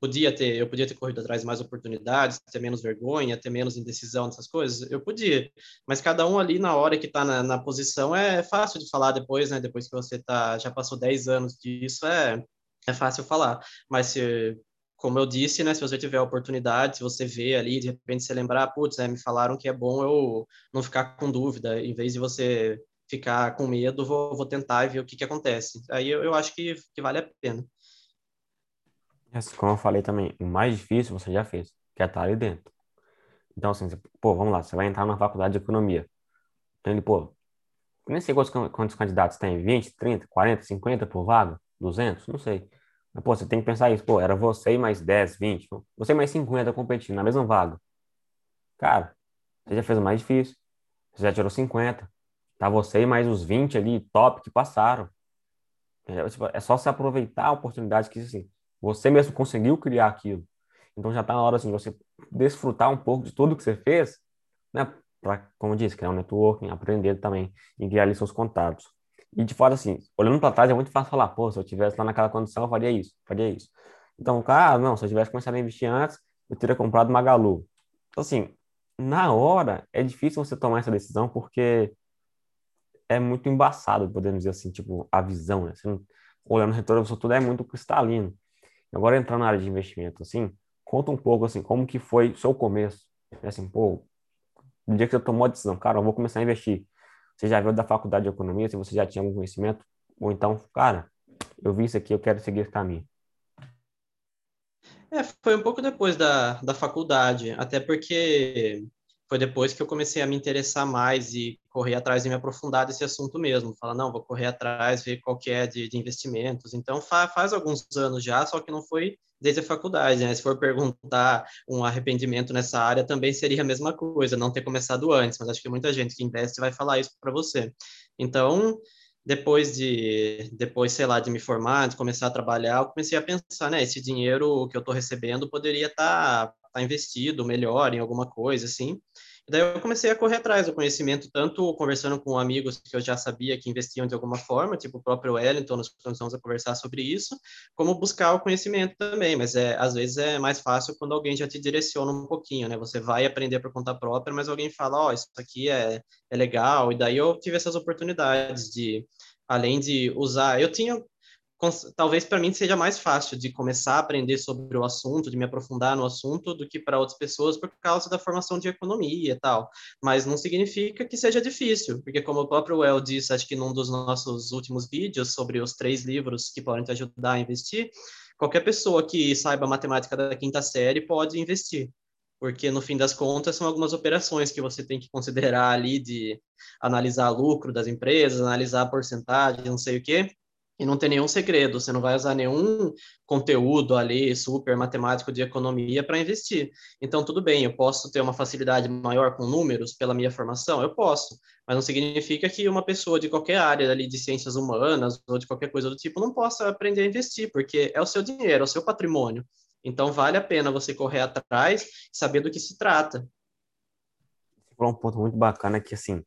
podia ter, eu podia ter corrido atrás de mais oportunidades, ter menos vergonha, ter menos indecisão nessas coisas, eu podia. Mas cada um ali na hora que está na, na, posição é fácil de falar depois, né? Depois que você tá, já passou 10 anos disso, é, é fácil falar. Mas se, como eu disse, né? Se você tiver a oportunidade, se você vê ali, de repente você lembrar, putz, é, me falaram que é bom eu não ficar com dúvida, em vez de você ficar com medo, vou, vou tentar e ver o que, que acontece. Aí eu, eu acho que, que vale a pena. Como eu falei também, o mais difícil você já fez, que é estar ali dentro. Então, assim, você, pô, vamos lá, você vai entrar na faculdade de economia. Então, ele, pô, nem sei quantos, quantos candidatos tem, 20, 30, 40, 50 por vaga, 200, não sei. Mas, pô, você tem que pensar isso, pô, era você e mais 10, 20, você mais 50 competindo na mesma vaga. Cara, você já fez o mais difícil. Você já tirou 50. Tá você e mais os 20 ali, top, que passaram. É, tipo, é só se aproveitar a oportunidade que, assim, você mesmo conseguiu criar aquilo. Então já está na hora, assim, de você desfrutar um pouco de tudo que você fez, né? Para, como disse, criar um networking, aprender também e criar ali seus contatos. E de fato, assim, olhando para trás é muito fácil falar, pô, se eu tivesse lá naquela condição, eu faria isso, faria isso. Então, cara, não, se eu tivesse começado a investir antes, eu teria comprado Magalu. Então, assim, na hora é difícil você tomar essa decisão porque é muito embaçado, podemos dizer assim, tipo, a visão, né? Você não, olhando o retorno, tudo é muito cristalino. Agora, entrando na área de investimento, assim, conta um pouco, assim, como que foi seu começo. Assim, pô, no dia que você tomou a decisão, cara, eu vou começar a investir. Você já veio da faculdade de economia, se você já tinha algum conhecimento, ou então, cara, eu vi isso aqui, eu quero seguir esse caminho. É, foi um pouco depois da, da faculdade, até porque foi depois que eu comecei a me interessar mais e correr atrás e me aprofundar desse assunto mesmo. Falar, não, vou correr atrás, ver qual que é de, de investimentos. Então, fa, faz alguns anos já, só que não foi desde a faculdade, né? Se for perguntar um arrependimento nessa área, também seria a mesma coisa, não ter começado antes, mas acho que muita gente que investe vai falar isso para você. Então, depois de, depois, sei lá, de me formar, de começar a trabalhar, eu comecei a pensar, né, esse dinheiro que eu estou recebendo poderia estar tá, tá investido melhor em alguma coisa, assim. Daí eu comecei a correr atrás do conhecimento, tanto conversando com amigos que eu já sabia que investiam de alguma forma, tipo o próprio Wellington, nós começamos a conversar sobre isso, como buscar o conhecimento também, mas é, às vezes é mais fácil quando alguém já te direciona um pouquinho, né? Você vai aprender por conta própria, mas alguém fala, ó, oh, isso aqui é, é legal, e daí eu tive essas oportunidades de, além de usar, eu tinha talvez para mim seja mais fácil de começar a aprender sobre o assunto, de me aprofundar no assunto, do que para outras pessoas por causa da formação de economia e tal. Mas não significa que seja difícil, porque como o próprio Well disse, acho que num dos nossos últimos vídeos sobre os três livros que podem te ajudar a investir, qualquer pessoa que saiba matemática da quinta série pode investir. Porque no fim das contas são algumas operações que você tem que considerar ali de analisar lucro das empresas, analisar porcentagem, não sei o quê e não tem nenhum segredo, você não vai usar nenhum conteúdo ali super matemático de economia para investir. Então, tudo bem, eu posso ter uma facilidade maior com números pela minha formação? Eu posso, mas não significa que uma pessoa de qualquer área ali de ciências humanas ou de qualquer coisa do tipo não possa aprender a investir, porque é o seu dinheiro, é o seu patrimônio. Então, vale a pena você correr atrás e saber do que se trata. Você falou um ponto muito bacana que, assim,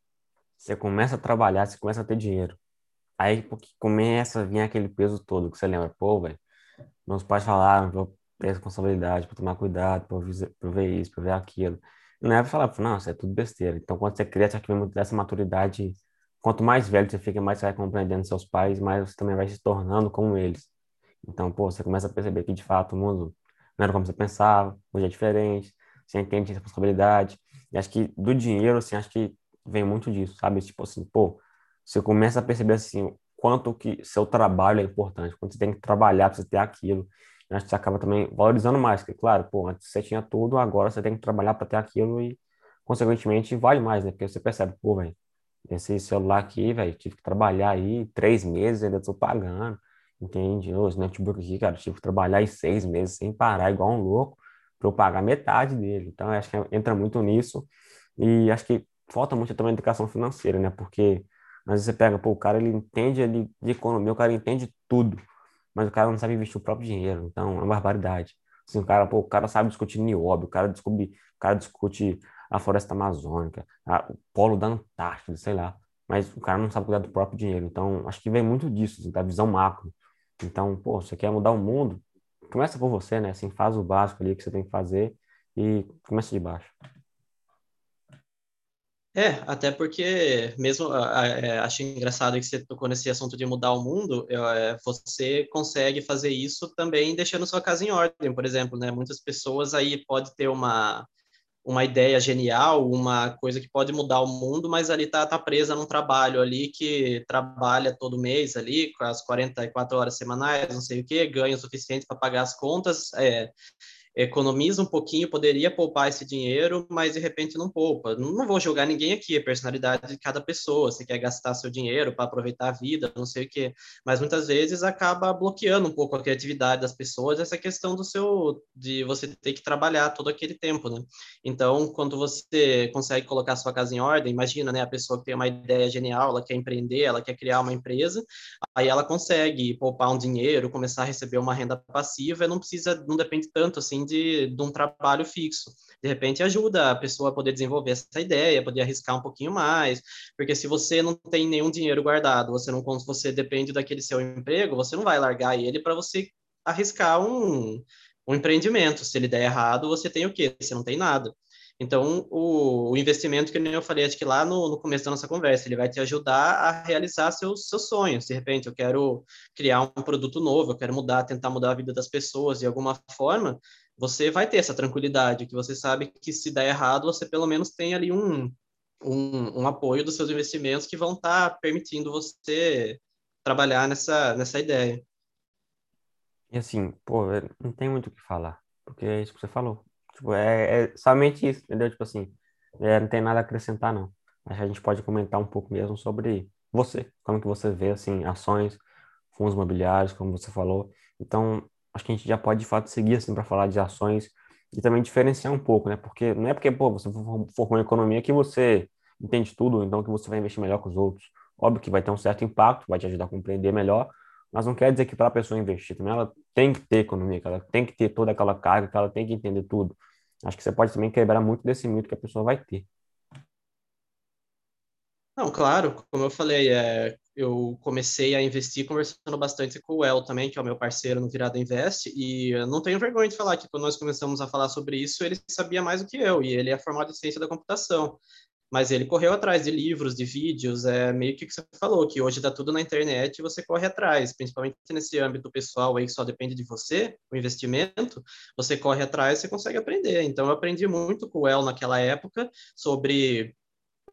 você começa a trabalhar, você começa a ter dinheiro Aí porque começa a vir aquele peso todo que você lembra, pô, velho, meus pais falaram pra eu ter responsabilidade, pra tomar cuidado, pra eu, pra ver isso, pra ver aquilo. Na época eu falava, não, isso é tudo besteira. Então quando você cresce, que vem dessa maturidade. Quanto mais velho você fica, mais você vai compreendendo seus pais, mais você também vai se tornando como eles. Então, pô, você começa a perceber que de fato o mundo não era como você pensava, hoje é diferente, você entende a responsabilidade. E acho que do dinheiro, assim, acho que vem muito disso, sabe? Tipo assim, pô, você começa a perceber assim quanto que seu trabalho é importante, quanto você tem que trabalhar para você ter aquilo. E acho que você acaba também valorizando mais, porque claro, pô, antes você tinha tudo, agora você tem que trabalhar para ter aquilo e consequentemente vale mais, né? Porque você percebe, pô, velho, esse celular aqui, velho, tive que trabalhar aí três meses, ainda estou pagando, entende? Esse notebook aqui, cara, tive que trabalhar aí seis meses sem parar, igual um louco, para eu pagar metade dele. Então, acho que entra muito nisso e acho que falta muito também educação financeira, né? Porque mas você pega, pô, o cara ele entende ali de economia, o cara entende tudo, mas o cara não sabe investir o próprio dinheiro, então é uma barbaridade. Assim, o cara, pô, o cara sabe discutir nióbio, o cara discute, o cara discute a floresta amazônica, a, o polo da Antártida, sei lá, mas o cara não sabe cuidar do próprio dinheiro. Então, acho que vem muito disso, assim, da visão macro. Então, pô, você quer mudar o mundo, começa por você, né? Assim, faz o básico ali que você tem que fazer e começa de baixo. É, até porque, mesmo, é, achei engraçado que você tocou nesse assunto de mudar o mundo, é, você consegue fazer isso também deixando sua casa em ordem, por exemplo, né? Muitas pessoas aí pode ter uma, uma ideia genial, uma coisa que pode mudar o mundo, mas ali tá, tá presa num trabalho ali que trabalha todo mês ali, com as 44 horas semanais, não sei o quê, ganha o suficiente para pagar as contas, é, economiza um pouquinho, poderia poupar esse dinheiro, mas de repente não poupa. Não vou julgar ninguém aqui, é personalidade de cada pessoa. Você quer gastar seu dinheiro para aproveitar a vida, não sei o quê. Mas muitas vezes acaba bloqueando um pouco a criatividade das pessoas, essa questão do seu, de você ter que trabalhar todo aquele tempo, né? Então, quando você consegue colocar sua casa em ordem, imagina, né, a pessoa que tem uma ideia genial, ela quer empreender, ela quer criar uma empresa, aí ela consegue poupar um dinheiro, começar a receber uma renda passiva, não precisa, não depende tanto assim de, de um trabalho fixo. De repente ajuda a pessoa a poder desenvolver essa ideia, poder arriscar um pouquinho mais, porque se você não tem nenhum dinheiro guardado, você não você depende daquele seu emprego, você não vai largar ele para você arriscar um, um empreendimento. Se ele der errado, você tem o quê? Você não tem nada. Então, o, o, investimento, que eu falei, acho que lá no, no, começo da nossa conversa, ele vai te ajudar a realizar seus, seus sonhos. De repente, eu quero criar um produto novo, eu quero mudar, tentar mudar a vida das pessoas de alguma forma, você vai ter essa tranquilidade, que você sabe que se der errado, você pelo menos tem ali um, um, um apoio dos seus investimentos que vão estar tá permitindo você trabalhar nessa, nessa ideia. E assim, pô, não tem muito o que falar, porque é isso que você falou. Tipo, é, é somente isso, entendeu? Tipo assim, é, não tem nada a acrescentar, não. Acho que a gente pode comentar um pouco mesmo sobre você, como que você vê, assim, ações, fundos imobiliários, como você falou. Então, acho que a gente já pode, de fato, seguir, assim, para falar de ações e também diferenciar um pouco, né? Porque não é porque, pô, você formou em economia que você entende tudo, então que você vai investir melhor que os outros. Óbvio que vai ter um certo impacto, vai te ajudar a compreender melhor, mas não quer dizer que para a pessoa investir também ela tem que ter economia, que ela tem que ter toda aquela carga, que ela tem que entender tudo. Acho que você pode também quebrar muito desse mito que a pessoa vai ter. Não, claro, como eu falei, é, eu comecei a investir conversando bastante com o El também, que é o meu parceiro no Virada Invest, e não tenho vergonha de falar que quando nós começamos a falar sobre isso, ele sabia mais do que eu, e ele é formado em ciência da computação mas ele correu atrás de livros, de vídeos, é meio que o que você falou, que hoje dá tudo na internet e você corre atrás, principalmente nesse âmbito pessoal aí que só depende de você, o investimento, você corre atrás, você consegue aprender. Então eu aprendi muito com o El naquela época sobre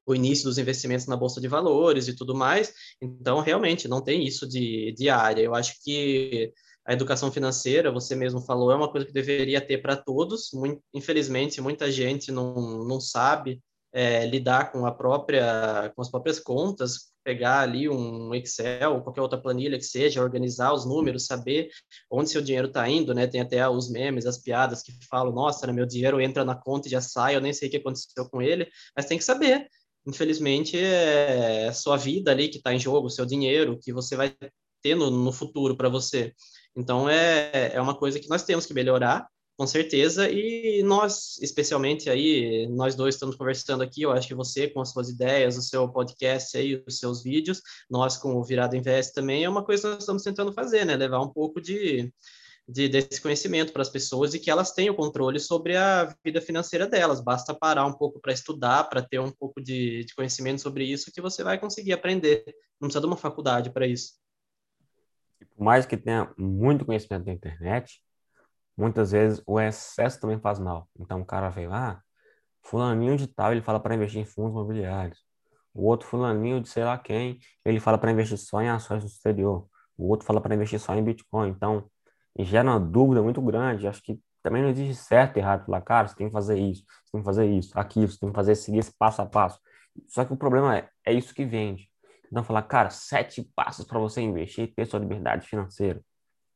o início dos investimentos na bolsa de valores e tudo mais. Então realmente não tem isso de, de área. Eu acho que a educação financeira, você mesmo falou, é uma coisa que deveria ter para todos. Muito, infelizmente, muita gente não, não sabe é, lidar com a própria, com as próprias contas, pegar ali um Excel, qualquer outra planilha que seja, organizar os números, saber onde seu dinheiro está indo, né? Tem até os memes, as piadas que falam, nossa, meu dinheiro entra na conta e já sai, eu nem sei o que aconteceu com ele, mas tem que saber. Infelizmente, é sua vida ali que está em jogo, seu dinheiro, que você vai ter no, no futuro para você. Então, é, é uma coisa que nós temos que melhorar, com certeza, e nós, especialmente aí, nós dois estamos conversando aqui, eu acho que você com as suas ideias, o seu podcast aí, os seus vídeos, nós com o Virado Invest também, é uma coisa que nós estamos tentando fazer, né, levar um pouco de, de desse conhecimento para as pessoas e que elas tenham controle sobre a vida financeira delas, basta parar um pouco para estudar, para ter um pouco de, de conhecimento sobre isso, que você vai conseguir aprender, não precisa de uma faculdade para isso. Por mais que tenha muito conhecimento na internet, muitas vezes o excesso também faz mal. Então o cara veio, ah, fulaninho de tal, ele fala para investir em fundos imobiliários. O outro fulaninho de sei lá quem, ele fala para investir só em ações no exterior. O outro fala para investir só em Bitcoin. Então, gera uma dúvida muito grande. Acho que também não existe certo e errado. Falar, cara, você tem que fazer isso, você tem que fazer isso, aquilo, você tem que fazer, seguir esse passo a passo. Só que o problema é, é isso que vende. Então, falar, cara, sete passos para você investir e ter sua liberdade financeira.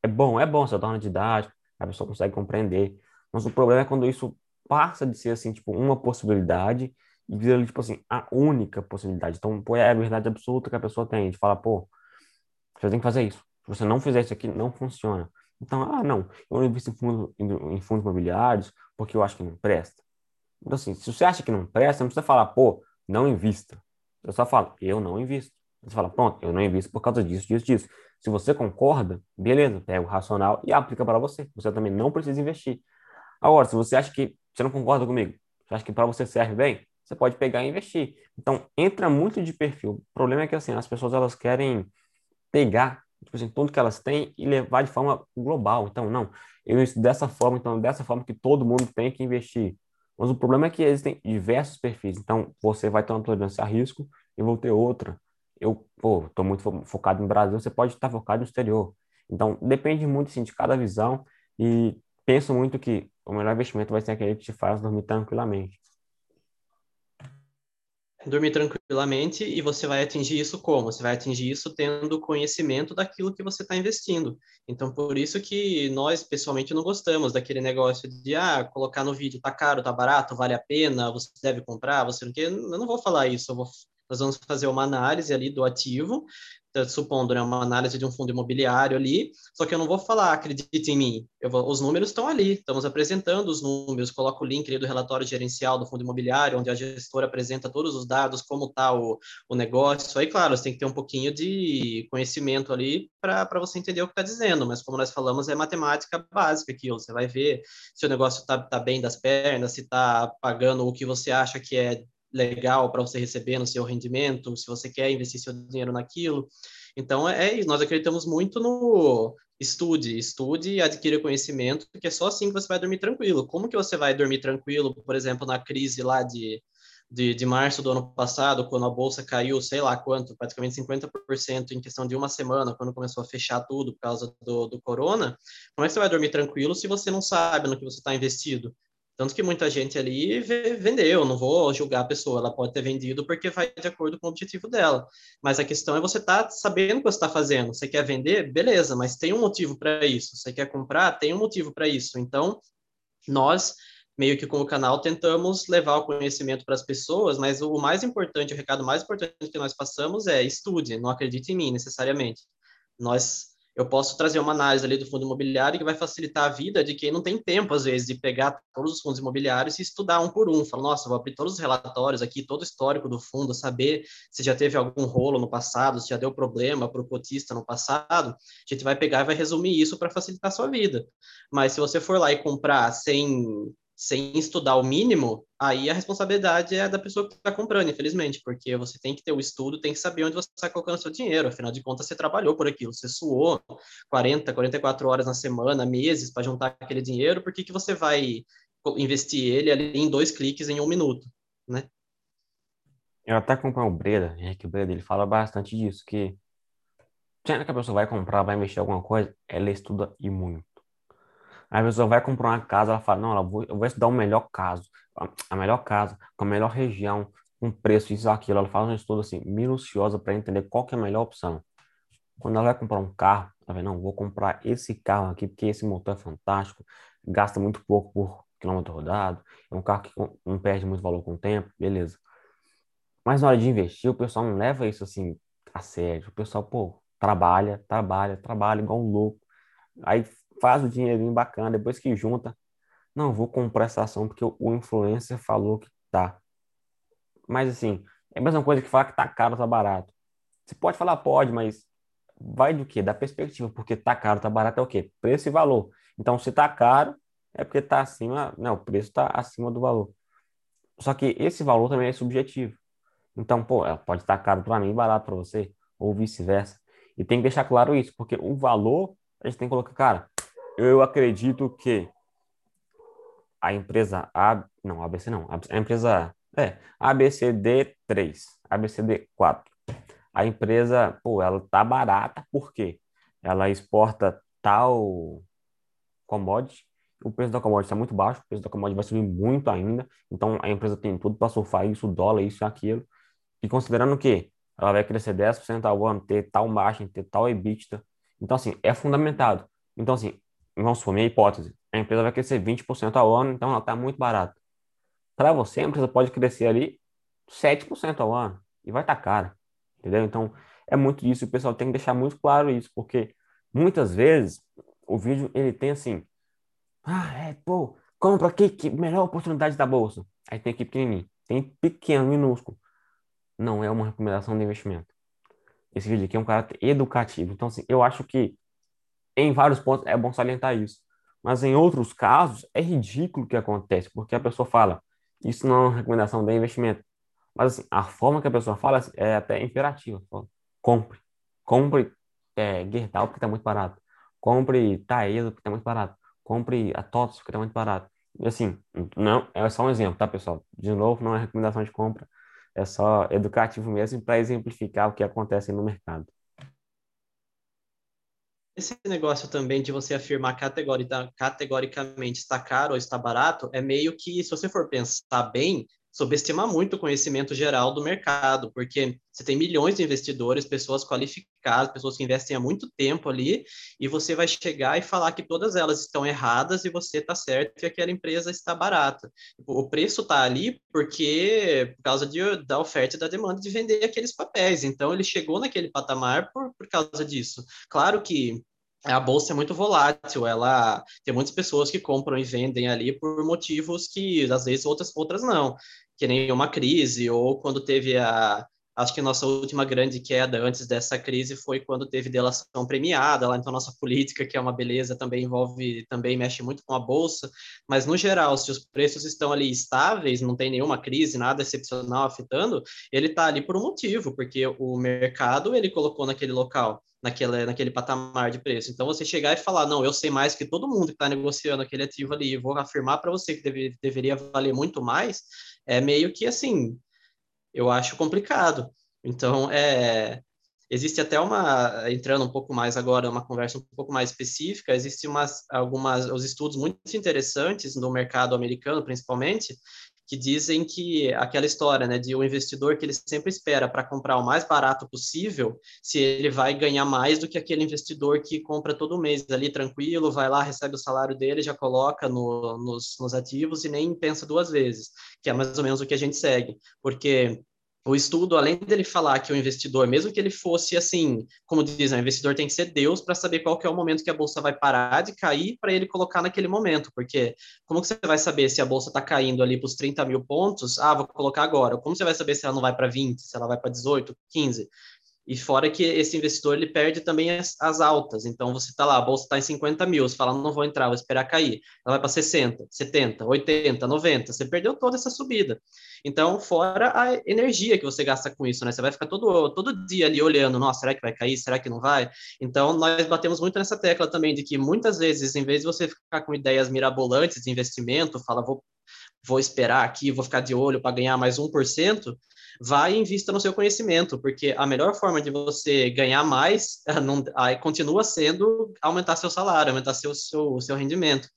É bom, é bom, você torna didático, a pessoa consegue compreender. Mas o problema é quando isso passa de ser assim, tipo, uma possibilidade e vira, tipo assim, a única possibilidade. Então, pô, é a verdade absoluta que a pessoa tem. De falar, pô, você tem que fazer isso. Você não fizer isso aqui, não funciona. Então, ah, não, eu invisto em, fundo, em fundos imobiliários porque eu acho que não presta. Então, assim, se você acha que não presta, não precisa falar, pô, não invista. Você só fala, eu não invisto. Você fala, pronto, eu não invisto por causa disso, disso, disso. Se você concorda, beleza, pega o racional e aplica para você. Você também não precisa investir. Agora, se você acha que você não concorda comigo, você acha que para você serve bem, você pode pegar e investir. Então, entra muito de perfil. O problema é que assim, as pessoas elas querem pegar tipo assim, tudo que elas têm e levar de forma global. Então, não, eu invisto dessa forma, então dessa forma que todo mundo tem que investir. Mas o problema é que existem diversos perfis. Então, você vai ter uma tolerância a risco e vou ter outra eu, pô, tô muito focado no Brasil, você pode estar focado no exterior. Então, depende muito, assim, de cada visão e penso muito que o melhor investimento vai ser aquele que te faz dormir tranquilamente. Dormir tranquilamente e você vai atingir isso como? Você vai atingir isso tendo conhecimento daquilo que você está investindo. Então, por isso que nós, pessoalmente, não gostamos daquele negócio de, ah, colocar no vídeo, tá caro, tá barato, vale a pena, você deve comprar, você não quer. Eu não vou falar isso, eu vou nós vamos fazer uma análise ali do ativo supondo né, uma análise de um fundo imobiliário ali, só que eu não vou falar, acredite em mim, vou, os números estão ali, estamos apresentando os números, coloco o link ali do relatório gerencial do fundo imobiliário, onde a gestora apresenta todos os dados, como está o, o negócio, aí claro, você tem que ter um pouquinho de conhecimento ali para você entender o que está dizendo, mas como nós falamos, é matemática básica aquilo, você vai ver se o negócio está tá bem das pernas, se está pagando o que você acha que é legal para você receber no seu rendimento, se você quer investir seu dinheiro naquilo. Então, é isso. Nós acreditamos muito no estude, estude e adquira conhecimento, porque é só assim que você vai dormir tranquilo. Como que você vai dormir tranquilo, por exemplo, na crise lá de, de, de março do ano passado, quando a bolsa caiu, sei lá quanto, praticamente 50% em questão de uma semana, quando começou a fechar tudo por causa do, do corona, como é que você vai dormir tranquilo se você não sabe no que você está investido? Tanto que muita gente ali vendeu, não vou julgar a pessoa, ela pode ter vendido porque vai de acordo com o objetivo dela. Mas a questão é você tá sabendo o que você está fazendo. Você quer vender? Beleza, mas tem um motivo para isso. Você quer comprar? Tem um motivo para isso. Então, nós, meio que com o canal, tentamos levar o conhecimento para as pessoas, mas o mais importante, o recado mais importante que nós passamos é estude, não acredite em mim necessariamente. Nós eu posso trazer uma análise ali do fundo imobiliário que vai facilitar a vida de quem não tem tempo, às vezes, de pegar todos os fundos imobiliários e estudar um por um. Falar, nossa, vou abrir todos os relatórios aqui, todo o histórico do fundo, saber se já teve algum rolo no passado, se já deu problema para o cotista no passado. A gente vai pegar e vai resumir isso para facilitar a sua vida. Mas se você for lá e comprar sem sem estudar o mínimo, aí a responsabilidade é da pessoa que está comprando, infelizmente, porque você tem que ter o estudo, tem que saber onde você está colocando seu dinheiro, afinal de contas, você trabalhou por aquilo, você suou 40, 44 horas na semana, meses para juntar aquele dinheiro, por que, que você vai investir ele ali em dois cliques em um minuto, né? Eu até comprei o Breda, Henrique Breda, ele fala bastante disso, que sempre que a pessoa vai comprar, vai investir em alguma coisa, ela estuda e muito. A pessoa vai comprar uma casa, ela fala, não, ela vou, eu vou estudar o melhor caso, a melhor casa, com a melhor região, com preço, isso, aquilo. Ela faz um estudo assim, minucioso para entender qual que é a melhor opção. Quando ela vai comprar um carro, ela vai, não, vou comprar esse carro aqui, porque esse motor é fantástico, gasta muito pouco por quilômetro rodado, é um carro que não perde muito valor com o tempo, beleza. Mas na hora de investir, o pessoal não leva isso assim a sério. O pessoal, pô, trabalha, trabalha, trabalha igual um louco. Aí faz o dinheirinho bacana, depois que junta, não, vou comprar essa ação porque o influencer falou que tá. Mas assim, é a mesma coisa que falar que tá caro, tá barato. Você pode falar, pode, mas vai do quê? Da perspectiva, porque tá caro, tá barato é o quê? Preço e valor. Então, se tá caro, é porque tá acima, não, o preço tá acima do valor. Só que esse valor também é subjetivo. Então, pô, pode estar tá caro para mim e barato para você, ou vice-versa. E tem que deixar claro isso, porque o valor, a gente tem que colocar, cara, eu acredito que a empresa A, não, ABC não, a empresa é ABCD3, ABCD4. A empresa, pô, ela tá barata porque ela exporta tal commodity, o preço da commodity está muito baixo, o preço da commodity vai subir muito ainda, então a empresa tem tudo para surfar isso, dólar, isso e aquilo. E considerando que ela vai crescer 10% ao ano, ter tal margem, ter tal EBITDA, então assim, é fundamentado. Então assim, vamos supor, minha hipótese, a empresa vai crescer 20% ao ano, então ela está muito barata. Para você, a empresa pode crescer ali 7% ao ano e vai estar tá cara, entendeu? Então, é muito isso, o pessoal tem que deixar muito claro isso, porque muitas vezes o vídeo, ele tem assim, ah, é, pô, compra aqui, que melhor oportunidade da bolsa. Aí tem aqui pequenininho, tem pequeno, minúsculo. Não é uma recomendação de investimento. Esse vídeo aqui é um caráter educativo. Então, assim, eu acho que em vários pontos é bom salientar isso. Mas em outros casos é ridículo o que acontece, porque a pessoa fala, isso não é uma recomendação de investimento. Mas assim, a forma que a pessoa fala é até imperativa. Fala, compre. Compre é, Gerdau porque está muito barato. Compre Taesa porque está muito barato. Compre a TOTS porque está muito barato. E assim, não, é só um exemplo, tá, pessoal? De novo, não é recomendação de compra. É só educativo mesmo para exemplificar o que acontece no mercado. Esse negócio também de você afirmar categoricamente está caro ou está barato é meio que, se você for pensar bem, subestimar muito o conhecimento geral do mercado, porque você tem milhões de investidores, pessoas qualificadas, pessoas que investem há muito tempo ali, e você vai chegar e falar que todas elas estão erradas e você está certo e aquela empresa está barata. O preço está ali porque por causa de, da oferta e da demanda de vender aqueles papéis. Então ele chegou naquele patamar por, por causa disso. Claro que a bolsa é muito volátil, ela tem muitas pessoas que compram e vendem ali por motivos que às vezes outras outras não, que nem uma crise ou quando teve a acho que nossa última grande queda antes dessa crise foi quando teve delação premiada lá, então nossa política, que é uma beleza, também envolve, também mexe muito com a bolsa, mas no geral, se os preços estão ali estáveis, não tem nenhuma crise, nada excepcional afetando, ele está ali por um motivo, porque o mercado ele colocou naquele local naquele, patamar de preço. Então, você chegar e falar, não, eu sei mais que todo mundo que está negociando aquele ativo ali, vou afirmar para você que deve, deveria valer muito mais, é meio que assim, eu acho complicado. Então, é, existe até uma, entrando um pouco mais agora, uma conversa um pouco mais específica, existe umas, algumas, os estudos muito interessantes no mercado americano, principalmente, que dizem que aquela história, né, de um investidor que ele sempre espera para comprar o mais barato possível, se ele vai ganhar mais do que aquele investidor que compra todo mês ali tranquilo, vai lá, recebe o salário dele, já coloca no, nos, nos ativos e nem pensa duas vezes, que é mais ou menos o que a gente segue, porque o estudo, além dele falar que o investidor, mesmo que ele fosse assim, como dizem, o investidor tem que ser Deus para saber qual que é o momento que a bolsa vai parar de cair para ele colocar naquele momento, porque como que você vai saber se a bolsa está caindo ali para os 30 mil pontos? Ah, vou colocar agora. Como você vai saber se ela não vai para 20, se ela vai para 18, 15? E fora que esse investidor ele perde também as, as altas. Então você está lá, a bolsa está em 50 mil, você fala, não vou entrar, vou esperar cair. Ela vai para 60, 70, 80, 90. Você perdeu toda essa subida. Então, fora a energia que você gasta com isso, né? Você vai ficar todo, todo dia ali olhando, nossa, será que vai cair? Será que não vai? Então, nós batemos muito nessa tecla também de que muitas vezes, em vez de você ficar com ideias mirabolantes de investimento, fala, vou, vou esperar aqui, vou ficar de olho para ganhar mais 1%, vai e invista no seu conhecimento, porque a melhor forma de você ganhar mais não, aí continua sendo aumentar seu salário, aumentar seu, seu, seu rendimento.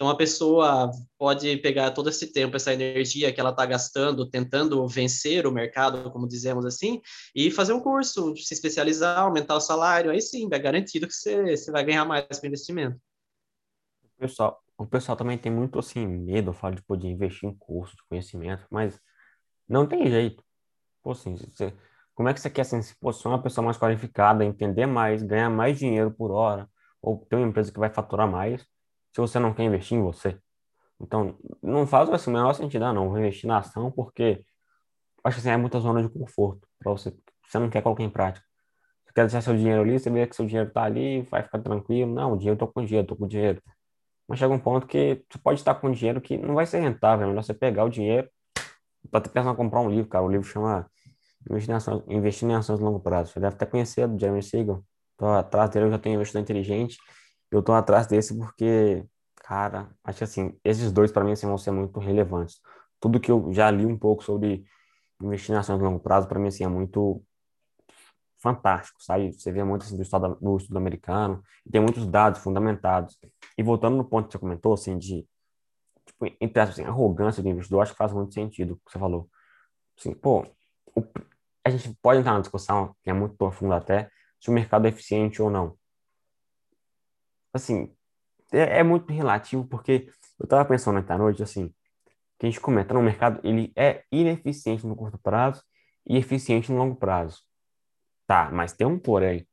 Então, a pessoa pode pegar todo esse tempo, essa energia que ela está gastando, tentando vencer o mercado, como dizemos assim, e fazer um curso, se especializar, aumentar o salário, aí sim, é garantido que você, você vai ganhar mais com investimento. Pessoal, o pessoal também tem muito assim medo, fala de poder investir em curso de conhecimento, mas não tem jeito. Pô, assim, você, como é que você quer assim, se posicionar uma pessoa mais qualificada, entender mais, ganhar mais dinheiro por hora, ou ter uma empresa que vai faturar mais, se você não quer investir em você? Então, não faz assim, o menor sentido, ah, não, vou investir na ação porque acho que assim, é muita zona de conforto para você, você não quer colocar em prática. Você quer deixar seu dinheiro ali, você vê que seu dinheiro está ali, vai ficar tranquilo. Não, o dinheiro, eu tô com dinheiro, tô com dinheiro. Mas chega um ponto que você pode estar com dinheiro que não vai ser rentável, é melhor você pegar o dinheiro Tô até pensando em comprar um livro, cara. O livro chama Investir em Ações de Longo Prazo. Você deve até conhecer do Jeremy Siegel. Tô atrás dele, eu já tenho investidor inteligente. Eu tô atrás desse porque, cara, acho que assim, esses dois para mim assim, vão ser muito relevantes. Tudo que eu já li um pouco sobre investir em ações de longo prazo, para mim assim, é muito fantástico, sabe? Você vê muito assim, do, estado, do estudo americano, tem muitos dados fundamentados. E voltando no ponto que você comentou, assim, de tipo, entre assim, arrogância do investidor, acho que faz muito sentido o que você falou. Assim, pô, o, a gente pode entrar numa discussão que é muito profunda até, se o mercado é eficiente ou não. Assim, é, é muito relativo, porque eu estava pensando ontem à noite, assim, que a gente comenta, no mercado ele é ineficiente no curto prazo e eficiente no longo prazo. Tá, mas tem um porém.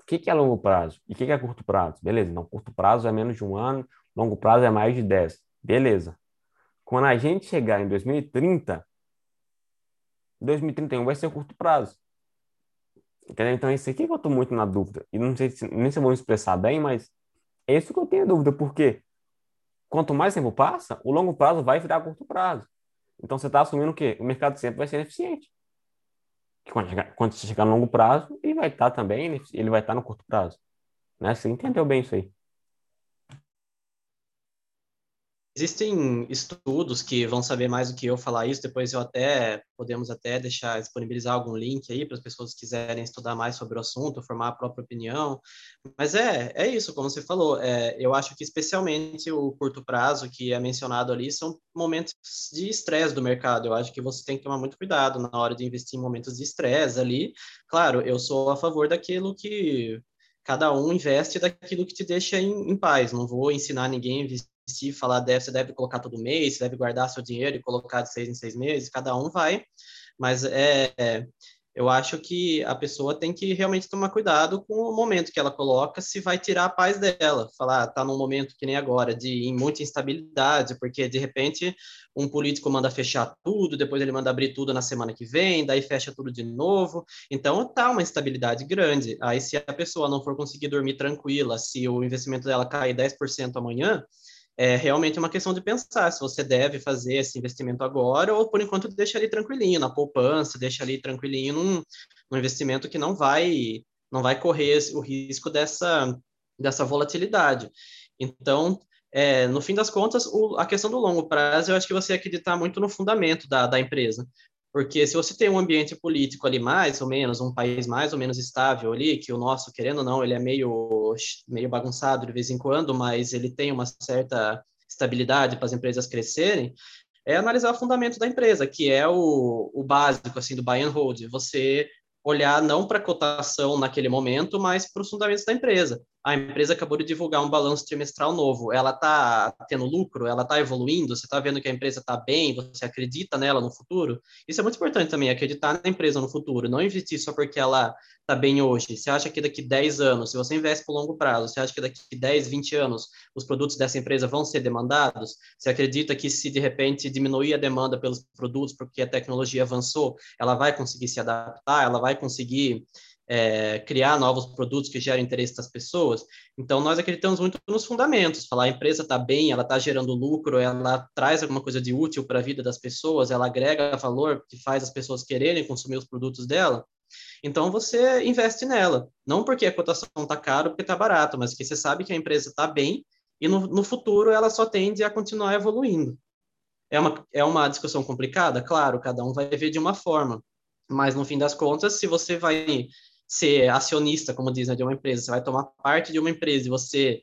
O que, que é longo prazo? E o que, que é curto prazo? Beleza, então curto prazo é menos de um ano, longo prazo é mais de 10. Beleza. Quando a gente chegar em 2030, 2031 vai ser curto prazo. Entendeu? Então, isso aqui que eu estou muito na dúvida. E não sei se, nem se eu vou me expressar bem, mas é isso que eu tenho dúvida, porque quanto mais tempo passa, o longo prazo vai virar curto prazo. Então, você está assumindo o quê? O mercado sempre vai ser eficiente. Quando, chegar, quando chegar no longo prazo, ele vai estar tá também, ele vai estar tá no curto prazo. Né? Você entendeu bem isso aí. Existem estudos que vão saber mais do que eu falar isso, depois eu até podemos até deixar disponibilizar algum link aí para as pessoas que quiserem estudar mais sobre o assunto, formar a própria opinião. Mas é, é isso, como você falou, é, eu acho que especialmente o curto prazo que é mencionado ali são momentos de estresse do mercado. Eu acho que você tem que tomar muito cuidado na hora de investir em momentos de estresse ali. Claro, eu sou a favor daquilo que cada um investe daquilo que te deixa em, em paz. Não vou ensinar ninguém a investir se falar deve, você deve colocar todo mês, você deve guardar seu dinheiro e colocar de seis em seis meses, cada um vai, mas é, é, eu acho que a pessoa tem que realmente tomar cuidado com o momento que ela coloca, se vai tirar a paz dela, falar, tá num momento que nem agora, de muita instabilidade, porque de repente um político manda fechar tudo, depois ele manda abrir tudo na semana que vem, daí fecha tudo de novo, então tá uma instabilidade grande, aí se a pessoa não for conseguir dormir tranquila, se o investimento dela cair 10% amanhã, é realmente uma questão de pensar se você deve fazer esse investimento agora ou, por enquanto, deixa ali tranquilinho, na poupança, deixa ali tranquilinho num, num investimento que não vai, não vai correr o risco dessa, dessa volatilidade. Então, é, no fim das contas, o, a questão do longo prazo, eu acho que você acreditar muito no fundamento da, da empresa. Porque se você tem um ambiente político ali mais ou menos, um país mais ou menos estável ali, que o nosso, querendo ou não, ele é meio, meio bagunçado de vez em quando, mas ele tem uma certa estabilidade para as empresas crescerem, é analisar o fundamento da empresa, que é o, o básico assim do buy and hold. Você olhar não para a cotação naquele momento, mas para os fundamentos da empresa a empresa acabou de divulgar um balanço trimestral novo, ela está tendo lucro, ela está evoluindo, você está vendo que a empresa está bem, você acredita nela no futuro. Isso é muito importante também, acreditar na empresa no futuro, não investir só porque ela está bem hoje. Você acha que daqui 10 anos, se você investe por longo prazo, você acha que daqui 10, 20 anos os produtos dessa empresa vão ser demandados? Você acredita que se de repente diminuir a demanda pelos produtos porque a tecnologia avançou, ela vai conseguir se adaptar, ela vai conseguir é, criar novos produtos que geram interesse das pessoas. Então, nós acreditamos muito nos fundamentos, falar a empresa está bem, ela está gerando lucro, ela traz alguma coisa de útil para a vida das pessoas, ela agrega valor que faz as pessoas quererem consumir os produtos dela. Então, você investe nela, não porque a cotação está caro, porque está barato, mas porque você sabe que a empresa está bem e no, no futuro ela só tende a continuar evoluindo. É uma, é uma discussão complicada? Claro, cada um vai ver de uma forma. Mas, no fim das contas, se você vai ser acionista, como diz, né, de uma empresa, você vai tomar parte de uma empresa e você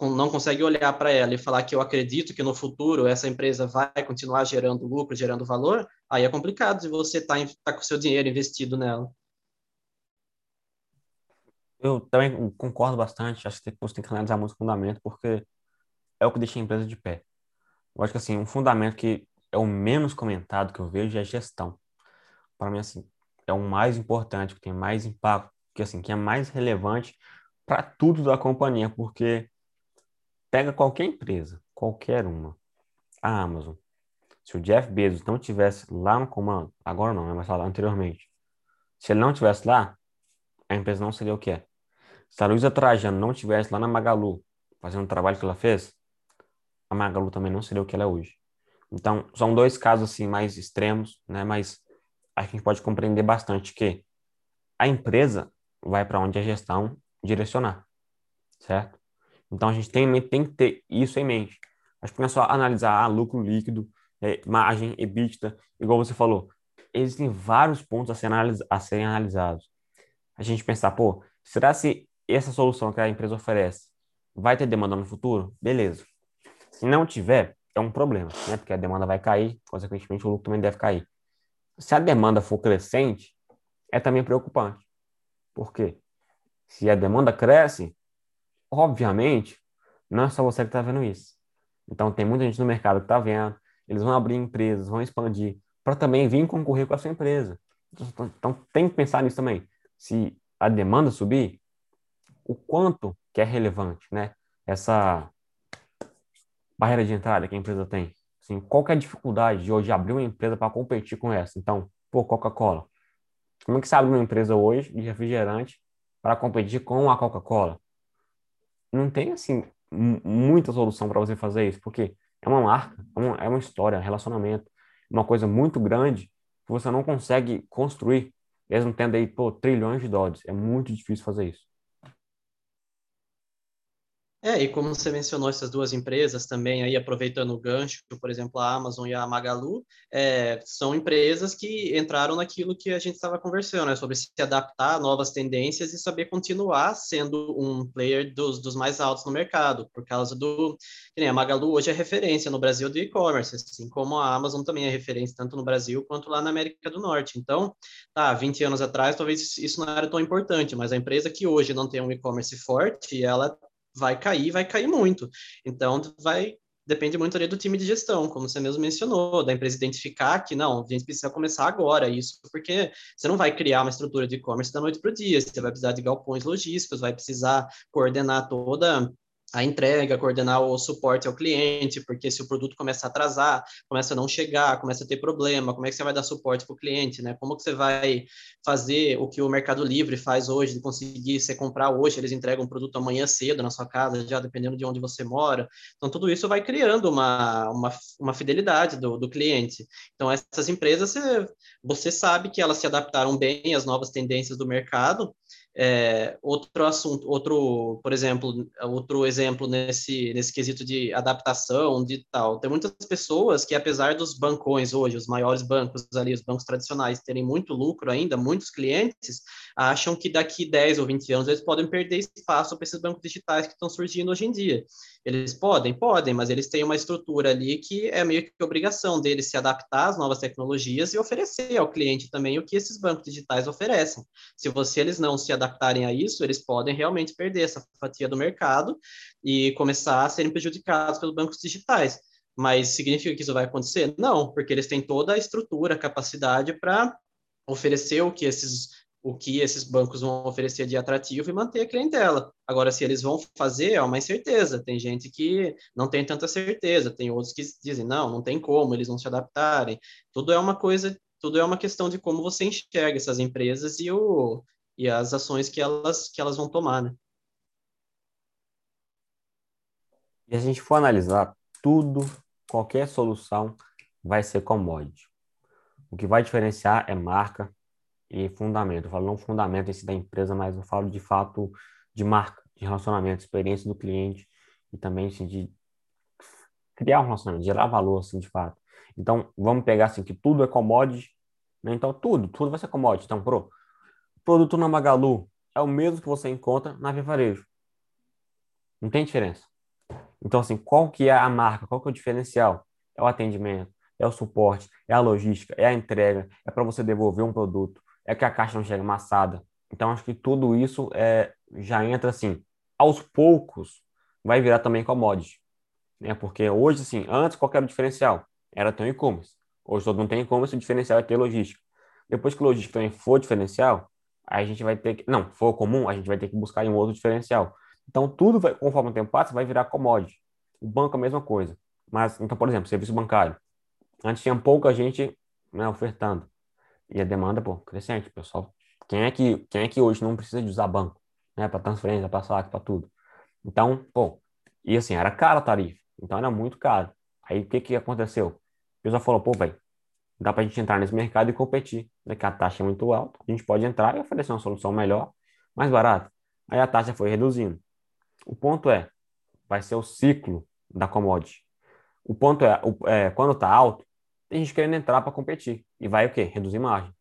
não consegue olhar para ela e falar que eu acredito que no futuro essa empresa vai continuar gerando lucro, gerando valor, aí é complicado se você está tá com o seu dinheiro investido nela. Eu também concordo bastante, acho que você tem que analisar muito o fundamento, porque é o que deixa a empresa de pé. Eu acho que assim, um fundamento que é o menos comentado que eu vejo é a gestão. Para mim, assim, é o mais importante, que tem mais impacto, que assim, que é mais relevante para tudo da companhia, porque pega qualquer empresa, qualquer uma, a Amazon. Se o Jeff Bezos não tivesse lá no comando, agora não, né, mas lá anteriormente, se ele não tivesse lá, a empresa não seria o que é. Se a Luísa Trajano não tivesse lá na Magalu, fazendo o trabalho que ela fez, a Magalu também não seria o que ela é hoje. Então, são dois casos assim mais extremos, né, mas a gente pode compreender bastante que a empresa vai para onde a gestão direcionar, certo? Então a gente tem, tem que ter isso em mente. Acho que não é só analisar ah, lucro líquido, é, margem, EBITDA, igual você falou. Existem vários pontos a, ser analis a serem analisados. A gente pensar, pô, será se essa solução que a empresa oferece vai ter demanda no futuro? Beleza. Se não tiver, é um problema, né? Porque a demanda vai cair, consequentemente o lucro também deve cair se a demanda for crescente, é também preocupante. Por quê? Se a demanda cresce, obviamente, não é só você que está vendo isso. Então, tem muita gente no mercado que está vendo, eles vão abrir empresas, vão expandir, para também vir concorrer com a sua empresa. Então, tem que pensar nisso também. Se a demanda subir, o quanto que é relevante, né? Essa barreira de entrada que a empresa tem. Assim, qual que é a dificuldade de hoje abrir uma empresa para competir com essa? Então, pô, Coca-Cola. Como é que você abre uma empresa hoje de refrigerante para competir com a Coca-Cola? Não tem, assim, muita solução para você fazer isso, porque é uma marca, é uma, é uma história, um relacionamento, uma coisa muito grande que você não consegue construir, mesmo tendo aí, pô, trilhões de dólares. É muito difícil fazer isso. É, e como você mencionou essas duas empresas também, aí aproveitando o gancho, por exemplo, a Amazon e a Magalu, é, são empresas que entraram naquilo que a gente estava conversando, né, sobre se adaptar a novas tendências e saber continuar sendo um player dos, dos mais altos no mercado, por causa do... A Magalu hoje é referência no Brasil do e-commerce, assim como a Amazon também é referência tanto no Brasil quanto lá na América do Norte. Então, tá, 20 anos atrás talvez isso não era tão importante, mas a empresa que hoje não tem um e-commerce forte, ela vai cair, vai cair muito. Então, vai depende muito ali do time de gestão, como você mesmo mencionou, da empresa identificar que não, a gente precisa começar agora isso, porque você não vai criar uma estrutura de e-commerce da noite para o dia, você vai precisar de galpões logísticos, vai precisar coordenar toda a entrega, coordenar o suporte ao cliente, porque se o produto começa a atrasar, começa a não chegar, começa a ter problema, como é que você vai dar suporte para o cliente, né? Como que você vai fazer o que o Mercado Livre faz hoje, de conseguir você comprar hoje, eles entregam um produto amanhã cedo na sua casa, já dependendo de onde você mora. Então, tudo isso vai criando uma, uma, uma fidelidade do, do cliente. Então, essas empresas, você, você sabe que elas se adaptaram bem às novas tendências do mercado, é, outro assunto, outro, por exemplo, outro exemplo nesse, nesse quesito de adaptação, de tal. Tem muitas pessoas que, apesar dos bancões hoje, os maiores bancos ali, os bancos tradicionais, terem muito lucro ainda, muitos clientes, acham que daqui 10 ou 20 anos eles podem perder espaço para esses bancos digitais que estão surgindo hoje em dia. Eles podem? Podem, mas eles têm uma estrutura ali que é meio que obrigação deles se adaptar às novas tecnologias e oferecer ao cliente também o que esses bancos digitais oferecem. Se você eles não se adaptarem a isso, eles podem realmente perder essa fatia do mercado e começar a serem prejudicados pelos bancos digitais. Mas significa que isso vai acontecer? Não, porque eles têm toda a estrutura, a capacidade para oferecer o que esses o que esses bancos vão oferecer de atrativo e manter a clientela. Agora, se eles vão fazer, é uma incerteza. Tem gente que não tem tanta certeza, tem outros que dizem, não, não tem como, eles vão se adaptarem. Tudo é uma coisa, tudo é uma questão de como você enxerga essas empresas e, o, e as ações que elas, que elas vão tomar, né? E a gente for analisar tudo, qualquer solução vai ser commodity. O que vai diferenciar é marca, e fundamento. Eu falo não fundamento em si da empresa, mas eu falo de fato de marca, de relacionamento, experiência do cliente e também assim, de criar um relacionamento, gerar valor, assim, de fato. Então, vamos pegar assim, que tudo é commodity, né? Então, tudo, tudo vai ser commodity. Então, pro, produto na Magalu é o mesmo que você encontra na Via Varejo. Não tem diferença. Então, assim, qual que é a marca? Qual que é o diferencial? É o atendimento, é o suporte, é a logística, é a entrega, é para você devolver um produto, é que a caixa não chega amassada. Então, acho que tudo isso é, já entra assim, aos poucos, vai virar também commodity. Né? Porque hoje, assim, antes qual era o diferencial? Era ter um e-commerce. Hoje todo mundo tem e-commerce, o diferencial é ter logística. Depois que logística também for diferencial, aí a gente vai ter que, não, for comum, a gente vai ter que buscar um outro diferencial. Então, tudo, vai, conforme o tempo passa, vai virar commodity. O banco é a mesma coisa. Mas, então, por exemplo, serviço bancário. Antes tinha pouca gente né, ofertando. E a demanda, pô, crescente, pessoal. Quem é que, quem é que hoje não precisa de usar banco, né, para transferência, para saque, para tudo? Então, pô, e assim, era caro a tarifa, então era muito caro. Aí o que que aconteceu? O pessoal falou, pô, velho, dá para a gente entrar nesse mercado e competir, né, que a taxa é muito alta, a gente pode entrar e oferecer uma solução melhor, mais barata. Aí a taxa foi reduzindo. O ponto é, vai ser o ciclo da commodity. O ponto é, é quando está alto, tem gente querendo entrar para competir. E vai o quê? Reduzir margem.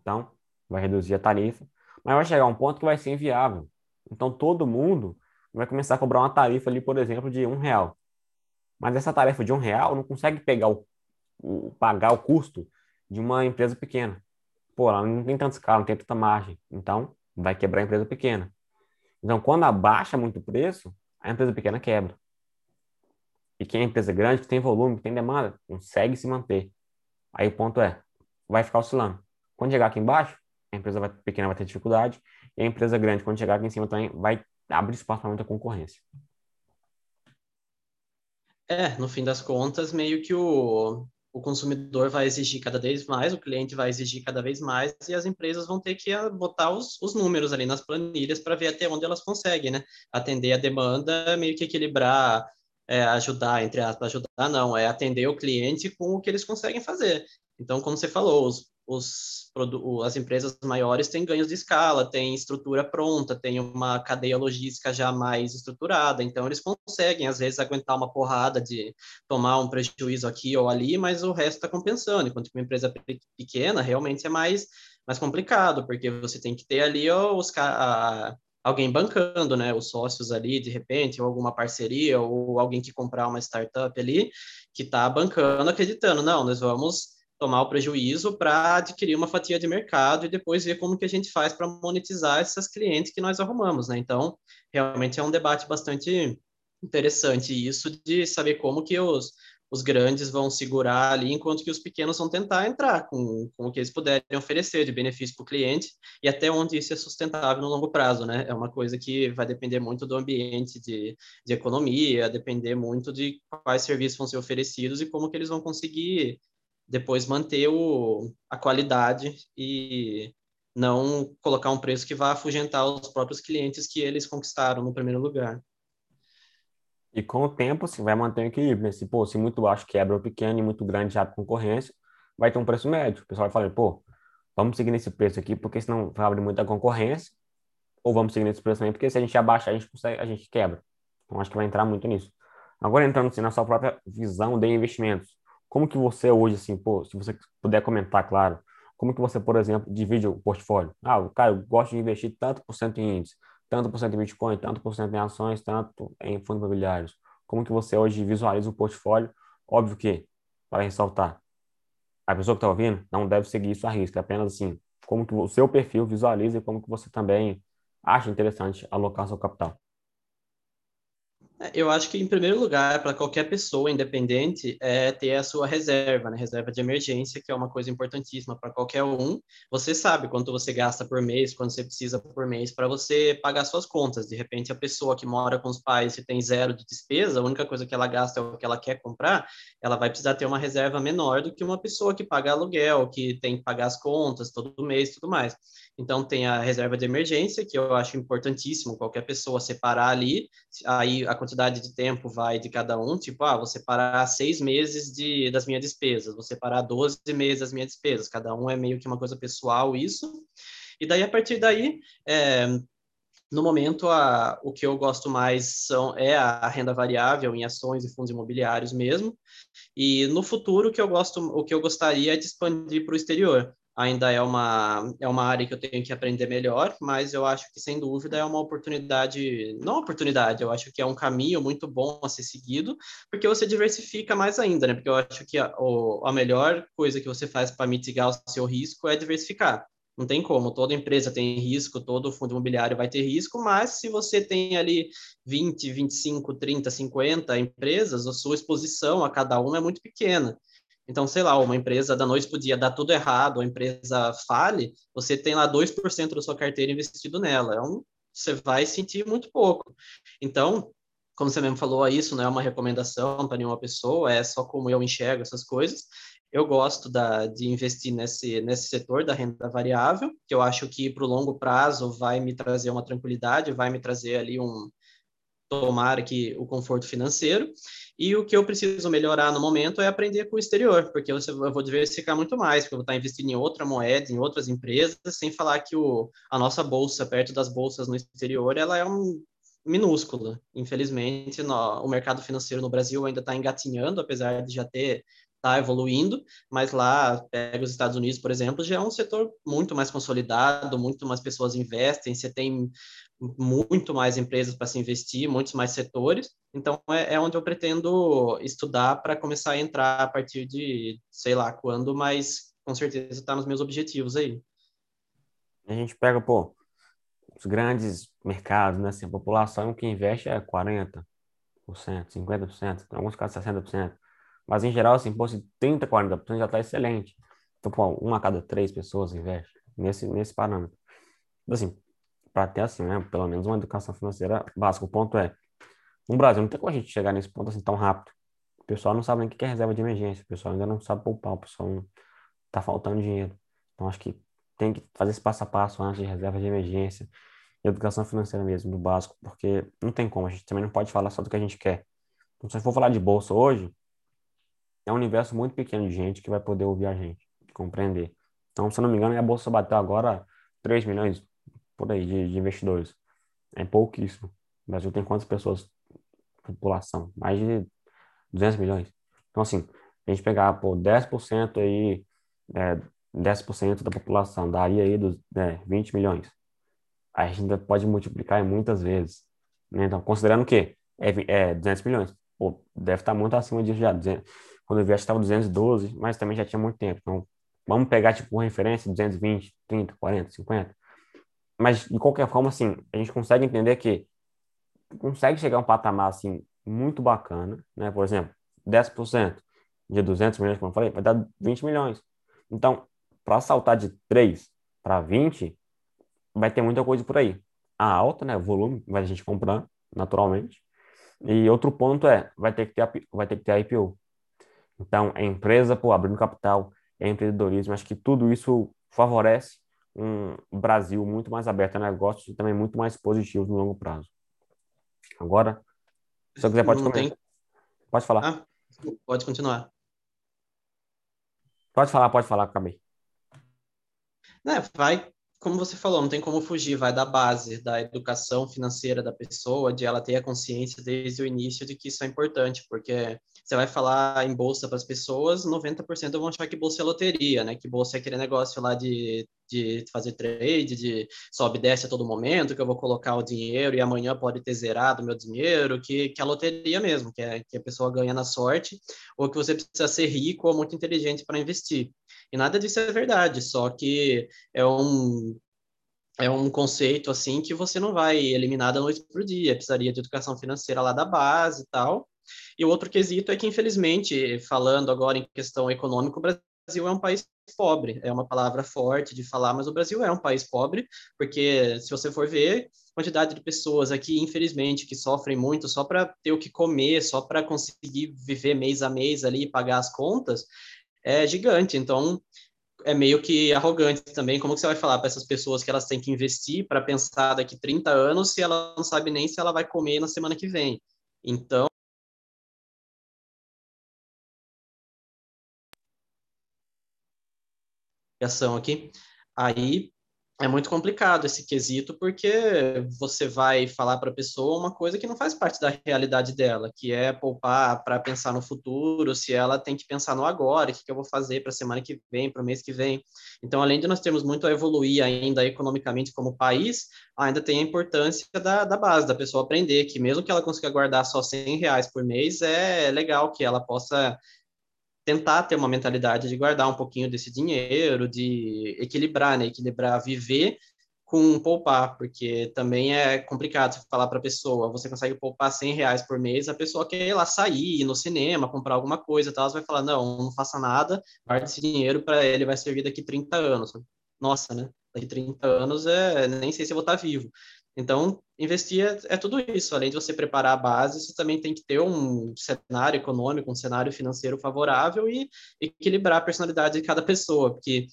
Então, vai reduzir a tarifa. Mas vai chegar um ponto que vai ser inviável. Então, todo mundo vai começar a cobrar uma tarifa ali, por exemplo, de um real. Mas essa tarifa de um real não consegue pegar o, o pagar o custo de uma empresa pequena. Pô, ela não tem tanta escala, não tem tanta margem. Então, vai quebrar a empresa pequena. Então, quando abaixa muito o preço, a empresa pequena quebra. E quem é empresa grande, que tem volume, que tem demanda, consegue se manter. Aí o ponto é, vai ficar oscilando. Quando chegar aqui embaixo, a empresa vai, pequena vai ter dificuldade, e a empresa grande, quando chegar aqui em cima também, vai abrir espaço para muita concorrência. É, no fim das contas, meio que o, o consumidor vai exigir cada vez mais, o cliente vai exigir cada vez mais, e as empresas vão ter que botar os, os números ali nas planilhas para ver até onde elas conseguem, né? Atender a demanda, meio que equilibrar é, ajudar, entre aspas, ajudar não, é atender o cliente com o que eles conseguem fazer. Então, como você falou, os, os, as empresas maiores têm ganhos de escala, têm estrutura pronta, têm uma cadeia logística já mais estruturada, então eles conseguem, às vezes, aguentar uma porrada de tomar um prejuízo aqui ou ali, mas o resto está compensando, enquanto que uma empresa pequena realmente é mais, mais complicado, porque você tem que ter ali os, a, alguém bancando, né, os sócios ali, de repente, ou alguma parceria, ou alguém que comprar uma startup ali, que está bancando, acreditando, não, nós vamos tomar o prejuízo para adquirir uma fatia de mercado e depois ver como que a gente faz para monetizar essas clientes que nós arrumamos, né? Então, realmente é um debate bastante interessante isso de saber como que os, os grandes vão segurar ali, enquanto que os pequenos vão tentar entrar com, com o que eles puderem oferecer de benefício para o cliente e até onde isso é sustentável no longo prazo, né? É uma coisa que vai depender muito do ambiente de, de economia, depender muito de quais serviços vão ser oferecidos e como que eles vão conseguir depois manter o, a qualidade e não colocar um preço que vá afugentar os próprios clientes que eles conquistaram no primeiro lugar. E com o tempo, se vai manter o equilíbrio, né? Se, pô, se muito baixo quebra o pequeno e muito grande abre concorrência, vai ter um preço médio. O pessoal vai falar, pô, vamos seguir nesse preço aqui, porque senão vai abrir muita concorrência, ou vamos seguir nesse preço também, porque se a gente abaixar, a gente consegue, a gente quebra. Então, acho que vai entrar muito nisso. Agora, entrando assim, na sua própria visão de investimentos, como que você hoje, assim, pô, se você puder comentar, claro, como que você, por exemplo, divide o portfólio? Ah, cara, eu gosto de investir tanto por cento em índice, tanto por cento em Bitcoin, tanto por cento em ações, tanto em fundos imobiliários. Como que você hoje visualiza o portfólio? Óbvio que, para ressaltar, a pessoa que está ouvindo não deve seguir isso à risca, apenas assim, como que o seu perfil visualiza e como que você também acha interessante alocar seu capital. Eu acho que, em primeiro lugar, para qualquer pessoa independente, é ter a sua reserva, né? Reserva de emergência, que é uma coisa importantíssima para qualquer um. Você sabe quanto você gasta por mês, quanto você precisa por mês para você pagar suas contas. De repente, a pessoa que mora com os pais e tem zero de despesa, a única coisa que ela gasta é o que ela quer comprar, ela vai precisar ter uma reserva menor do que uma pessoa que paga aluguel, que tem que pagar as contas todo mês e tudo mais. Então, tem a reserva de emergência, que eu acho importantíssimo qualquer pessoa separar ali, aí a quantidade de tempo vai de cada um, tipo, ah, vou separar seis meses de, das minhas despesas, vou separar 12 meses das minhas despesas, cada um é meio que uma coisa pessoal isso. E daí, a partir daí, é, no momento, a, o que eu gosto mais são, é a renda variável em ações e fundos imobiliários mesmo. E no futuro, o que eu gosto, o que eu gostaria é de expandir para o exterior ainda é uma, é uma área que eu tenho que aprender melhor, mas eu acho que, sem dúvida, é uma oportunidade, não oportunidade, eu acho que é um caminho muito bom a ser seguido, porque você diversifica mais ainda, né? Porque eu acho que a, a melhor coisa que você faz para mitigar o seu risco é diversificar. Não tem como, toda empresa tem risco, todo fundo imobiliário vai ter risco, mas se você tem ali 20, 25, 30, 50 empresas, a sua exposição a cada uma é muito pequena. Então, sei lá, uma empresa da noite podia dar tudo errado, a empresa fale, você tem lá 2% da sua carteira investido nela. É um, você vai sentir muito pouco. Então, como você mesmo falou, isso não é uma recomendação para nenhuma pessoa, é só como eu enxergo essas coisas. Eu gosto da, de investir nesse, nesse setor da renda variável, que eu acho que para o longo prazo vai me trazer uma tranquilidade, vai me trazer ali um, tomar que o conforto financeiro. E o que eu preciso melhorar no momento é aprender com o exterior, porque eu vou diversificar muito mais, porque eu vou estar investindo em outra moeda, em outras empresas, sem falar que o, a nossa bolsa, perto das bolsas no exterior, ela é um minúscula. Infelizmente, no, o mercado financeiro no Brasil ainda está engatinhando, apesar de já ter está evoluindo, mas lá, pega os Estados Unidos, por exemplo, já é um setor muito mais consolidado, muito mais pessoas investem, você tem muito mais empresas para se investir, muitos mais setores. Então, é, é onde eu pretendo estudar para começar a entrar a partir de, sei lá quando, mas com certeza está nos meus objetivos aí. A gente pega, pô, os grandes mercados, né? Assim, a população que investe é 40%, 50%, em alguns casos 60%. Mas, em geral, assim, pô, se 30%, 40% já está excelente. Então, pô, uma a cada três pessoas investe nesse, nesse parâmetro. Assim, para ter assim, né, pelo menos uma educação financeira básica. O ponto é, no Brasil não tem como a gente chegar nesse ponto assim tão rápido. O pessoal não sabe nem o que é reserva de emergência, o pessoal ainda não sabe poupar, o pessoal não tá faltando dinheiro. Então acho que tem que fazer esse passo a passo antes de reserva de emergência, educação financeira mesmo, do básico, porque não tem como, a gente também não pode falar só do que a gente quer. Então, se for falar de bolsa hoje, é um universo muito pequeno de gente que vai poder ouvir a gente, compreender. Então, se eu não me engano, a bolsa bateu agora 3 milhões por aí de, de investidores. É pouquíssimo. O Brasil tem quantas pessoas? População? Mais de 200 milhões. Então, assim, a gente pegar, pô, 10% aí, é, 10% da população, daria aí dos é, 20 milhões. A gente ainda pode multiplicar muitas vezes. Né? Então, considerando que é, é 200 milhões, pô, deve estar muito acima disso já. Quando eu vi, acho que estava 212, mas também já tinha muito tempo. Então, vamos pegar, tipo, referência, 220, 30, 40, 50. Mas, de qualquer forma, assim, a gente consegue entender que consegue chegar a um patamar, assim, muito bacana, né? Por exemplo, 10% de 200 milhões, como eu falei, vai dar 20 milhões. Então, para saltar de 3 para 20, vai ter muita coisa por aí. A alta, né, o volume, vai a gente comprando, naturalmente. E outro ponto é, vai ter que ter, vai ter que ter IPO. Então, a empresa, pô, abrindo capital, é empreendedorismo, acho que tudo isso favorece um Brasil muito mais aberto a negócios e também muito mais positivo no longo prazo. Agora, se eu quiser, pode comentar. Pode falar. Ah, pode continuar. Pode falar, pode falar, acabei. É, vai, como você falou, não tem como fugir, vai da base, da educação financeira da pessoa, de ela ter a consciência desde o início de que isso é importante, porque você vai falar em bolsa para as pessoas, 90% vão achar que bolsa é loteria, né? Que bolsa é aquele negócio lá de, de fazer trade, de sobe e desce a todo momento, que eu vou colocar o dinheiro e amanhã pode ter zerado meu dinheiro, que, que é loteria mesmo, que, é, que a pessoa ganha na sorte, ou que você precisa ser rico ou muito inteligente para investir. E nada disso é verdade, só que é um é um conceito assim que você não vai eliminar da noite para o dia, precisaria de educação financeira lá da base e tal. E o outro quesito é que, infelizmente, falando agora em questão econômica, o Brasil é um país pobre. É uma palavra forte de falar, mas o Brasil é um país pobre, porque se você for ver, quantidade de pessoas aqui, infelizmente, que sofrem muito só para ter o que comer, só para conseguir viver mês a mês ali e pagar as contas, é gigante. Então, é meio que arrogante também. Como que você vai falar para essas pessoas que elas têm que investir para pensar daqui 30 anos se ela não sabe nem se ela vai comer na semana que vem? Então, aqui. Aí é muito complicado esse quesito, porque você vai falar para a pessoa uma coisa que não faz parte da realidade dela, que é poupar para pensar no futuro, se ela tem que pensar no agora, o que, que eu vou fazer para a semana que vem, para o mês que vem. Então, além de nós termos muito a evoluir ainda economicamente como país, ainda tem a importância da, da base, da pessoa aprender que mesmo que ela consiga guardar só 100 reais por mês, é legal que ela possa tentar ter uma mentalidade de guardar um pouquinho desse dinheiro, de equilibrar, né? Equilibrar viver com poupar, porque também é complicado falar para a pessoa, você consegue poupar 100 reais por mês, a pessoa quer ir lá sair, ir no cinema, comprar alguma coisa tal, você vai falar, não, não faça nada, guarde esse dinheiro para ele vai servir daqui 30 anos. Nossa, né? Daqui 30 anos, é, nem sei se eu vou estar vivo. Então, investir é, é, tudo isso. Além de você preparar a base, você também tem que ter um cenário econômico, um cenário financeiro favorável e equilibrar a personalidade de cada pessoa, porque,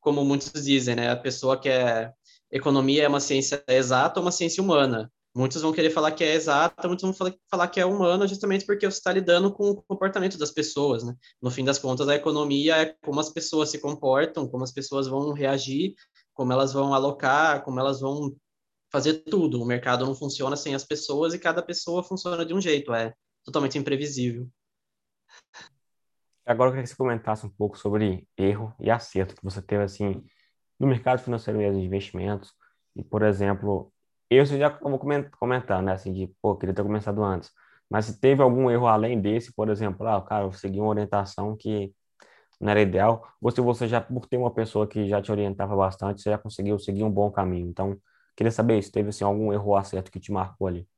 como muitos dizem, né, a pessoa que é economia é uma ciência exata ou uma ciência humana. Muitos vão querer falar que é exata, muitos vão falar que é humana, justamente porque você está lidando com o comportamento das pessoas, né? No fim das contas, a economia é como as pessoas se comportam, como as pessoas vão reagir, como elas vão alocar, como elas vão fazer tudo. O mercado não funciona sem as pessoas e cada pessoa funciona de um jeito, é totalmente imprevisível. Agora eu queria que você comentasse um pouco sobre erro e acerto que você teve assim no mercado financeiro mesmo de investimentos. E, por exemplo, eu já vou comentar, né, assim, de, pô, queria ter começado antes. Mas se teve algum erro além desse, por exemplo, ah, cara, eu segui uma orientação que não era ideal, ou se você já, por ter uma pessoa que já te orientava bastante, você já conseguiu seguir um bom caminho. Então, Queria saber se teve assim, algum erro ou acerto que te marcou ali.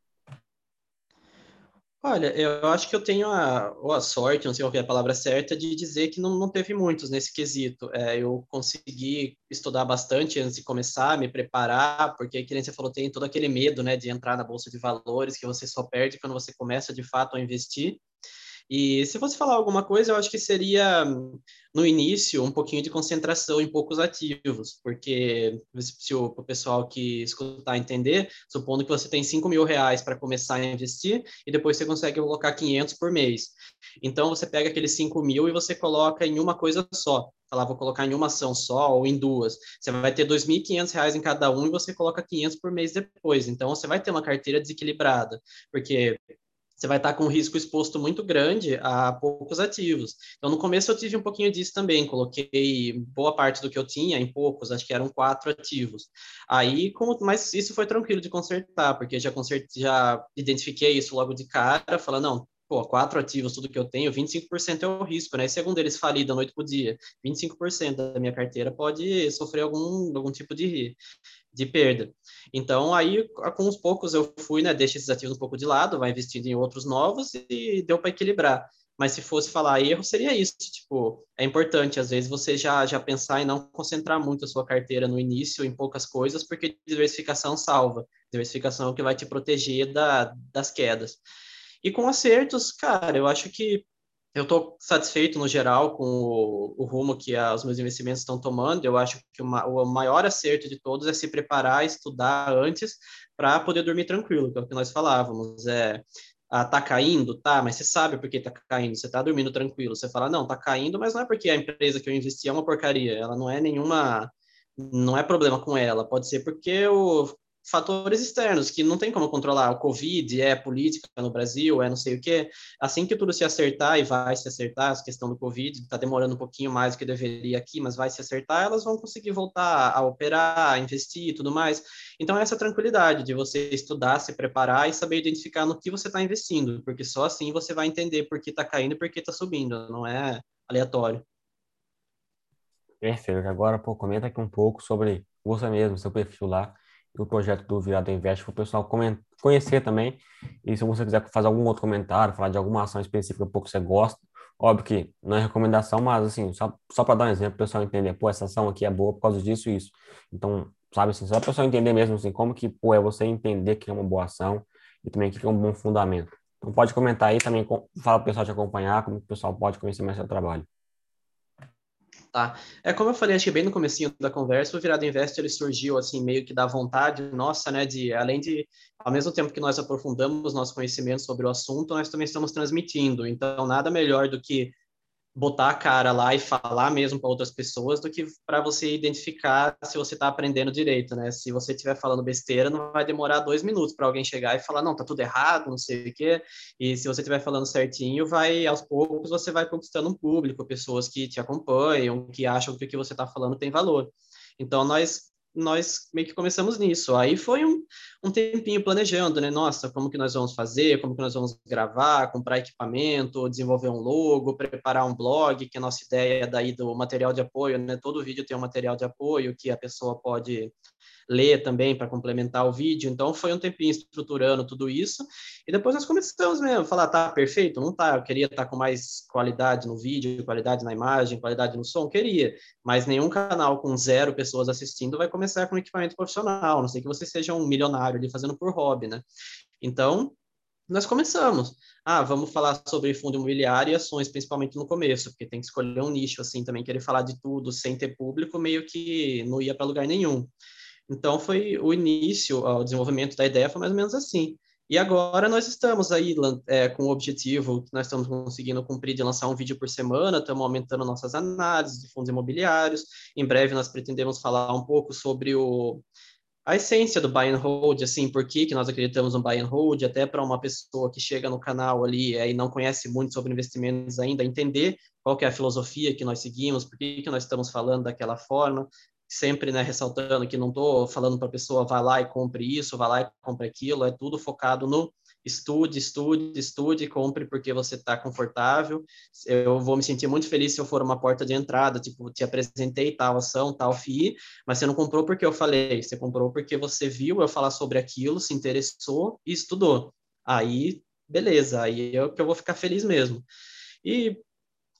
Olha, eu acho que eu tenho a, ou a sorte, não sei qual é a palavra certa, de dizer que não, não teve muitos nesse quesito. É, eu consegui estudar bastante antes de começar, me preparar, porque, como você falou, tem todo aquele medo né, de entrar na bolsa de valores que você só perde quando você começa de fato a investir. E se fosse falar alguma coisa, eu acho que seria no início um pouquinho de concentração em poucos ativos, porque se o, o pessoal que escutar entender, supondo que você tem 5 mil reais para começar a investir e depois você consegue colocar 500 por mês. Então você pega aqueles 5 mil e você coloca em uma coisa só. Falar, vou colocar em uma ação só ou em duas. Você vai ter R$ 2.500 em cada um e você coloca 500 por mês depois. Então você vai ter uma carteira desequilibrada, porque você vai estar com um risco exposto muito grande a poucos ativos. Então, no começo eu tive um pouquinho disso também, coloquei boa parte do que eu tinha em poucos, acho que eram quatro ativos. Aí, como, mas isso foi tranquilo de consertar, porque já consertei, já identifiquei isso logo de cara, falando, não, pô, quatro ativos, tudo que eu tenho, 25% é o risco, né? E se algum deles falir da noite para o dia, 25% da minha carteira pode sofrer algum, algum tipo de, de perda. Então, aí, com uns poucos eu fui, né, deixa esses ativos um pouco de lado, vai investindo em outros novos e deu para equilibrar. Mas se fosse falar erro, seria isso, tipo, é importante, às vezes, você já, já pensar em não concentrar muito a sua carteira no início em poucas coisas, porque diversificação salva. Diversificação o que vai te proteger da, das quedas. E com acertos, cara, eu acho que eu estou satisfeito no geral com o, o rumo que a, os meus investimentos estão tomando. Eu acho que uma, o maior acerto de todos é se preparar, estudar antes para poder dormir tranquilo, que é o que nós falávamos. É, ah, tá caindo, tá, mas você sabe por que tá caindo, você tá dormindo tranquilo. Você fala, não, tá caindo, mas não é porque a empresa que eu investi é uma porcaria, ela não é nenhuma, não é problema com ela, pode ser porque o fatores externos que não tem como controlar. O Covid é política no Brasil, é não sei o quê. Assim que tudo se acertar, e vai se acertar, a questão do Covid está demorando um pouquinho mais do que deveria aqui, mas vai se acertar, elas vão conseguir voltar a operar, a investir e tudo mais. Então, essa tranquilidade de você estudar, se preparar e saber identificar no que você está investindo, porque só assim você vai entender por que está caindo e por que está subindo, não é aleatório. Perfeito. Agora, pô, comenta aqui um pouco sobre você mesmo, seu perfil lá o projeto do Virado Invest para o pessoal conhecer também. E se você quiser fazer algum outro comentário, falar de alguma ação específica um pouco que você gosta, óbvio que não é recomendação, mas assim, só, só para dar um exemplo, o pessoal entender, pô, essa ação aqui é boa por causa disso e isso. Então, sabe assim, só para o pessoal entender mesmo assim, como que, pô, é você entender que é uma boa ação e também que é um bom fundamento. Então, pode comentar aí também, fala para o pessoal te acompanhar, como o pessoal pode conhecer mais seu trabalho. Tá. É como eu falei, acho que bem no comecinho da conversa, o Virado Invest ele surgiu assim meio que da vontade nossa, né, de além de ao mesmo tempo que nós aprofundamos nosso conhecimento sobre o assunto, nós também estamos transmitindo. Então, nada melhor do que botar a cara lá e falar mesmo para outras pessoas do que para você identificar se você está aprendendo direito, né? Se você estiver falando besteira, não vai demorar dois minutos para alguém chegar e falar, não, tá tudo errado, não sei o quê. E se você estiver falando certinho, vai, aos poucos, você vai conquistando um público, pessoas que te acompanham, que acham que o que você está falando tem valor. Então, nós nós meio que começamos nisso. Aí foi um, um tempinho planejando, né? Nossa, como que nós vamos fazer, como que nós vamos gravar, comprar equipamento, desenvolver um logo, preparar um blog, que a nossa ideia é daí do material de apoio, né? Todo vídeo tem um material de apoio que a pessoa pode ler também para complementar o vídeo. Então foi um tempinho estruturando tudo isso. E depois nós começamos mesmo a falar, tá perfeito? Não tá, eu queria estar tá com mais qualidade no vídeo, qualidade na imagem, qualidade no som, queria. Mas nenhum canal com zero pessoas assistindo vai começar com equipamento profissional, não sei que você seja um milionário ali fazendo por hobby, né? Então, nós começamos. Ah, vamos falar sobre fundo imobiliário e ações, principalmente no começo, porque tem que escolher um nicho assim também, querer falar de tudo sem ter público, meio que não ia para lugar nenhum. Então, foi o início, o desenvolvimento da ideia foi mais ou menos assim. E agora nós estamos aí é, com o objetivo nós estamos conseguindo cumprir de lançar um vídeo por semana, estamos aumentando nossas análises de fundos imobiliários. Em breve nós pretendemos falar um pouco sobre o, a essência do buy and hold, assim, por que, que nós acreditamos no buy and hold, até para uma pessoa que chega no canal ali é, e não conhece muito sobre investimentos ainda, entender qual que é a filosofia que nós seguimos, por que, que nós estamos falando daquela forma, sempre né, ressaltando que não estou falando para a pessoa vá lá e compre isso, vá lá e compre aquilo, é tudo focado no estude, estude, estude, compre porque você está confortável. Eu vou me sentir muito feliz se eu for uma porta de entrada, tipo, te apresentei tal ação, tal FII, mas você não comprou porque eu falei, você comprou porque você viu eu falar sobre aquilo, se interessou e estudou. Aí, beleza, aí é que eu vou ficar feliz mesmo. E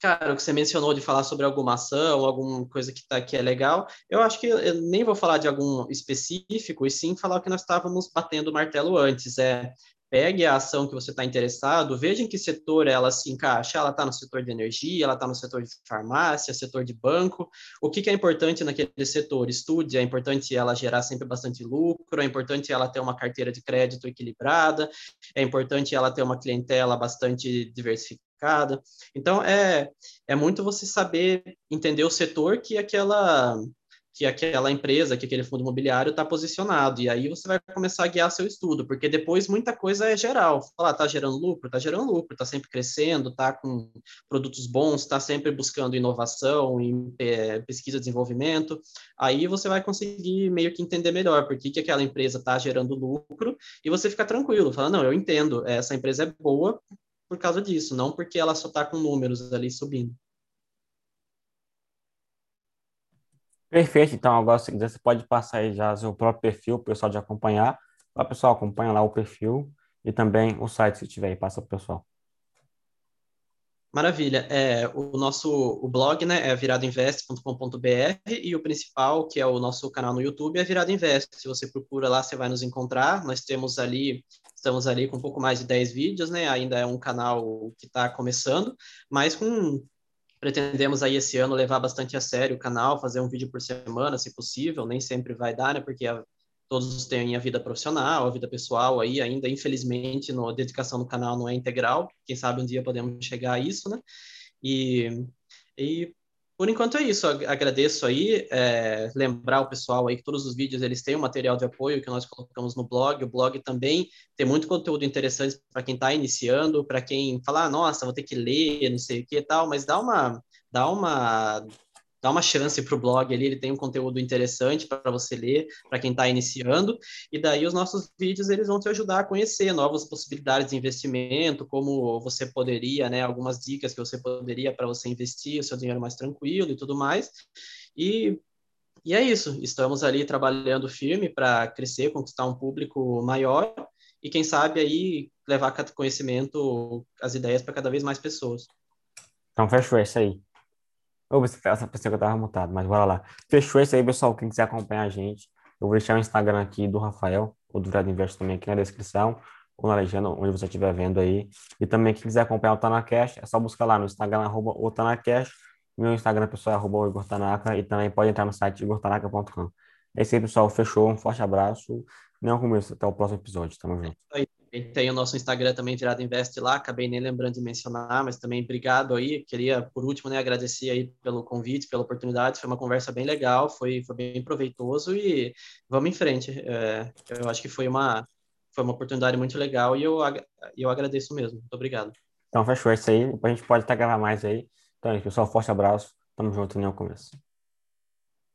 cara, o que você mencionou de falar sobre alguma ação, alguma coisa que, tá, que é legal, eu acho que eu nem vou falar de algum específico, e sim falar o que nós estávamos batendo o martelo antes. É, pegue a ação que você está interessado, veja em que setor ela se encaixa. Ela está no setor de energia, ela está no setor de farmácia, setor de banco. O que, que, é importante naquele setor? Estude, é importante ela gerar sempre bastante lucro, é importante ela ter uma carteira de crédito equilibrada, é importante ela ter uma clientela bastante diversificada. Então, é, é muito você saber entender o setor que aquela que aquela empresa, que aquele fundo imobiliário está posicionado. E aí você vai começar a guiar seu estudo, porque depois muita coisa é geral. Falar, está gerando lucro? Está gerando lucro, está sempre crescendo, está com produtos bons, está sempre buscando inovação, em é, pesquisa e desenvolvimento. Aí você vai conseguir meio que entender melhor por que, que aquela empresa está gerando lucro e você fica tranquilo, fala, não, eu entendo, essa empresa é boa por causa disso, não porque ela só está com números ali subindo. Perfeito, então agora se quiser você pode passar aí já seu próprio perfil, o pessoal de acompanhar. Ó, pessoal, acompanha lá o perfil e também o site se tiver aí, passa para o pessoal. Maravilha. É, o nosso o blog né, é viradoinvest.com.br e o principal, que é o nosso canal no YouTube, é Virado Invest. Se você procura lá, você vai nos encontrar. Nós temos ali, estamos ali com um pouco mais de 10 vídeos, né? Ainda é um canal que está começando, mas com Pretendemos aí esse ano levar bastante a sério o canal, fazer um vídeo por semana, se possível, nem sempre vai dar, né? Porque a, todos têm a vida profissional, a vida pessoal aí ainda, infelizmente, no, a dedicação do canal não é integral. Quem sabe um dia podemos chegar a isso, né? E, e por enquanto é isso. Agradeço aí, é, lembrar o pessoal aí que todos os vídeos eles têm o um material de apoio que nós colocamos no blog. O blog também tem muito conteúdo interessante para quem está iniciando, para quem fala, ah, nossa, vou ter que ler, não sei o que e tal, mas dá uma, dá uma dá uma chance para o blog ali, ele tem um conteúdo interessante para você ler, para quem está iniciando, e daí os nossos vídeos eles vão te ajudar a conhecer novas possibilidades de investimento, como você poderia, né, algumas dicas que você poderia para você investir o seu dinheiro mais tranquilo e tudo mais. E e é isso, estamos ali trabalhando firme para crescer, conquistar um público maior e quem sabe aí levar conhecimento, as ideias para cada vez mais pessoas. Então fechou isso aí. Você essa pessoa que eu tava mutado, mas bora lá. Fechou isso aí, pessoal. Quem quiser acompanhar a gente, eu vou deixar o Instagram aqui do Rafael, ou do Virado Invest também aqui na descrição, ou na legenda, onde você estiver vendo aí. E também, quem quiser acompanhar o Tanacash, é só buscar lá no Instagram, arroba o Tanacash. Meu Instagram pessoal é arroba Igor Tanaka, e também pode entrar no site igortanaka.com. É isso aí, pessoal. Fechou. Um forte abraço. Não começo. Até o próximo episódio. Tamo junto. Tem o nosso Instagram também, Virado Invest lá, acabei nem lembrando de mencionar, mas também obrigado aí. Queria, por último, né, agradecer aí pelo convite, pela oportunidade. Foi uma conversa bem legal, foi, foi bem proveitoso e vamos em frente. É, eu acho que foi uma, foi uma oportunidade muito legal e eu, eu agradeço mesmo. Muito obrigado. Então, fechou isso aí. Depois a gente pode até gravar mais aí. Então, é pessoal, forte abraço. Tamo junto, nem ao começo.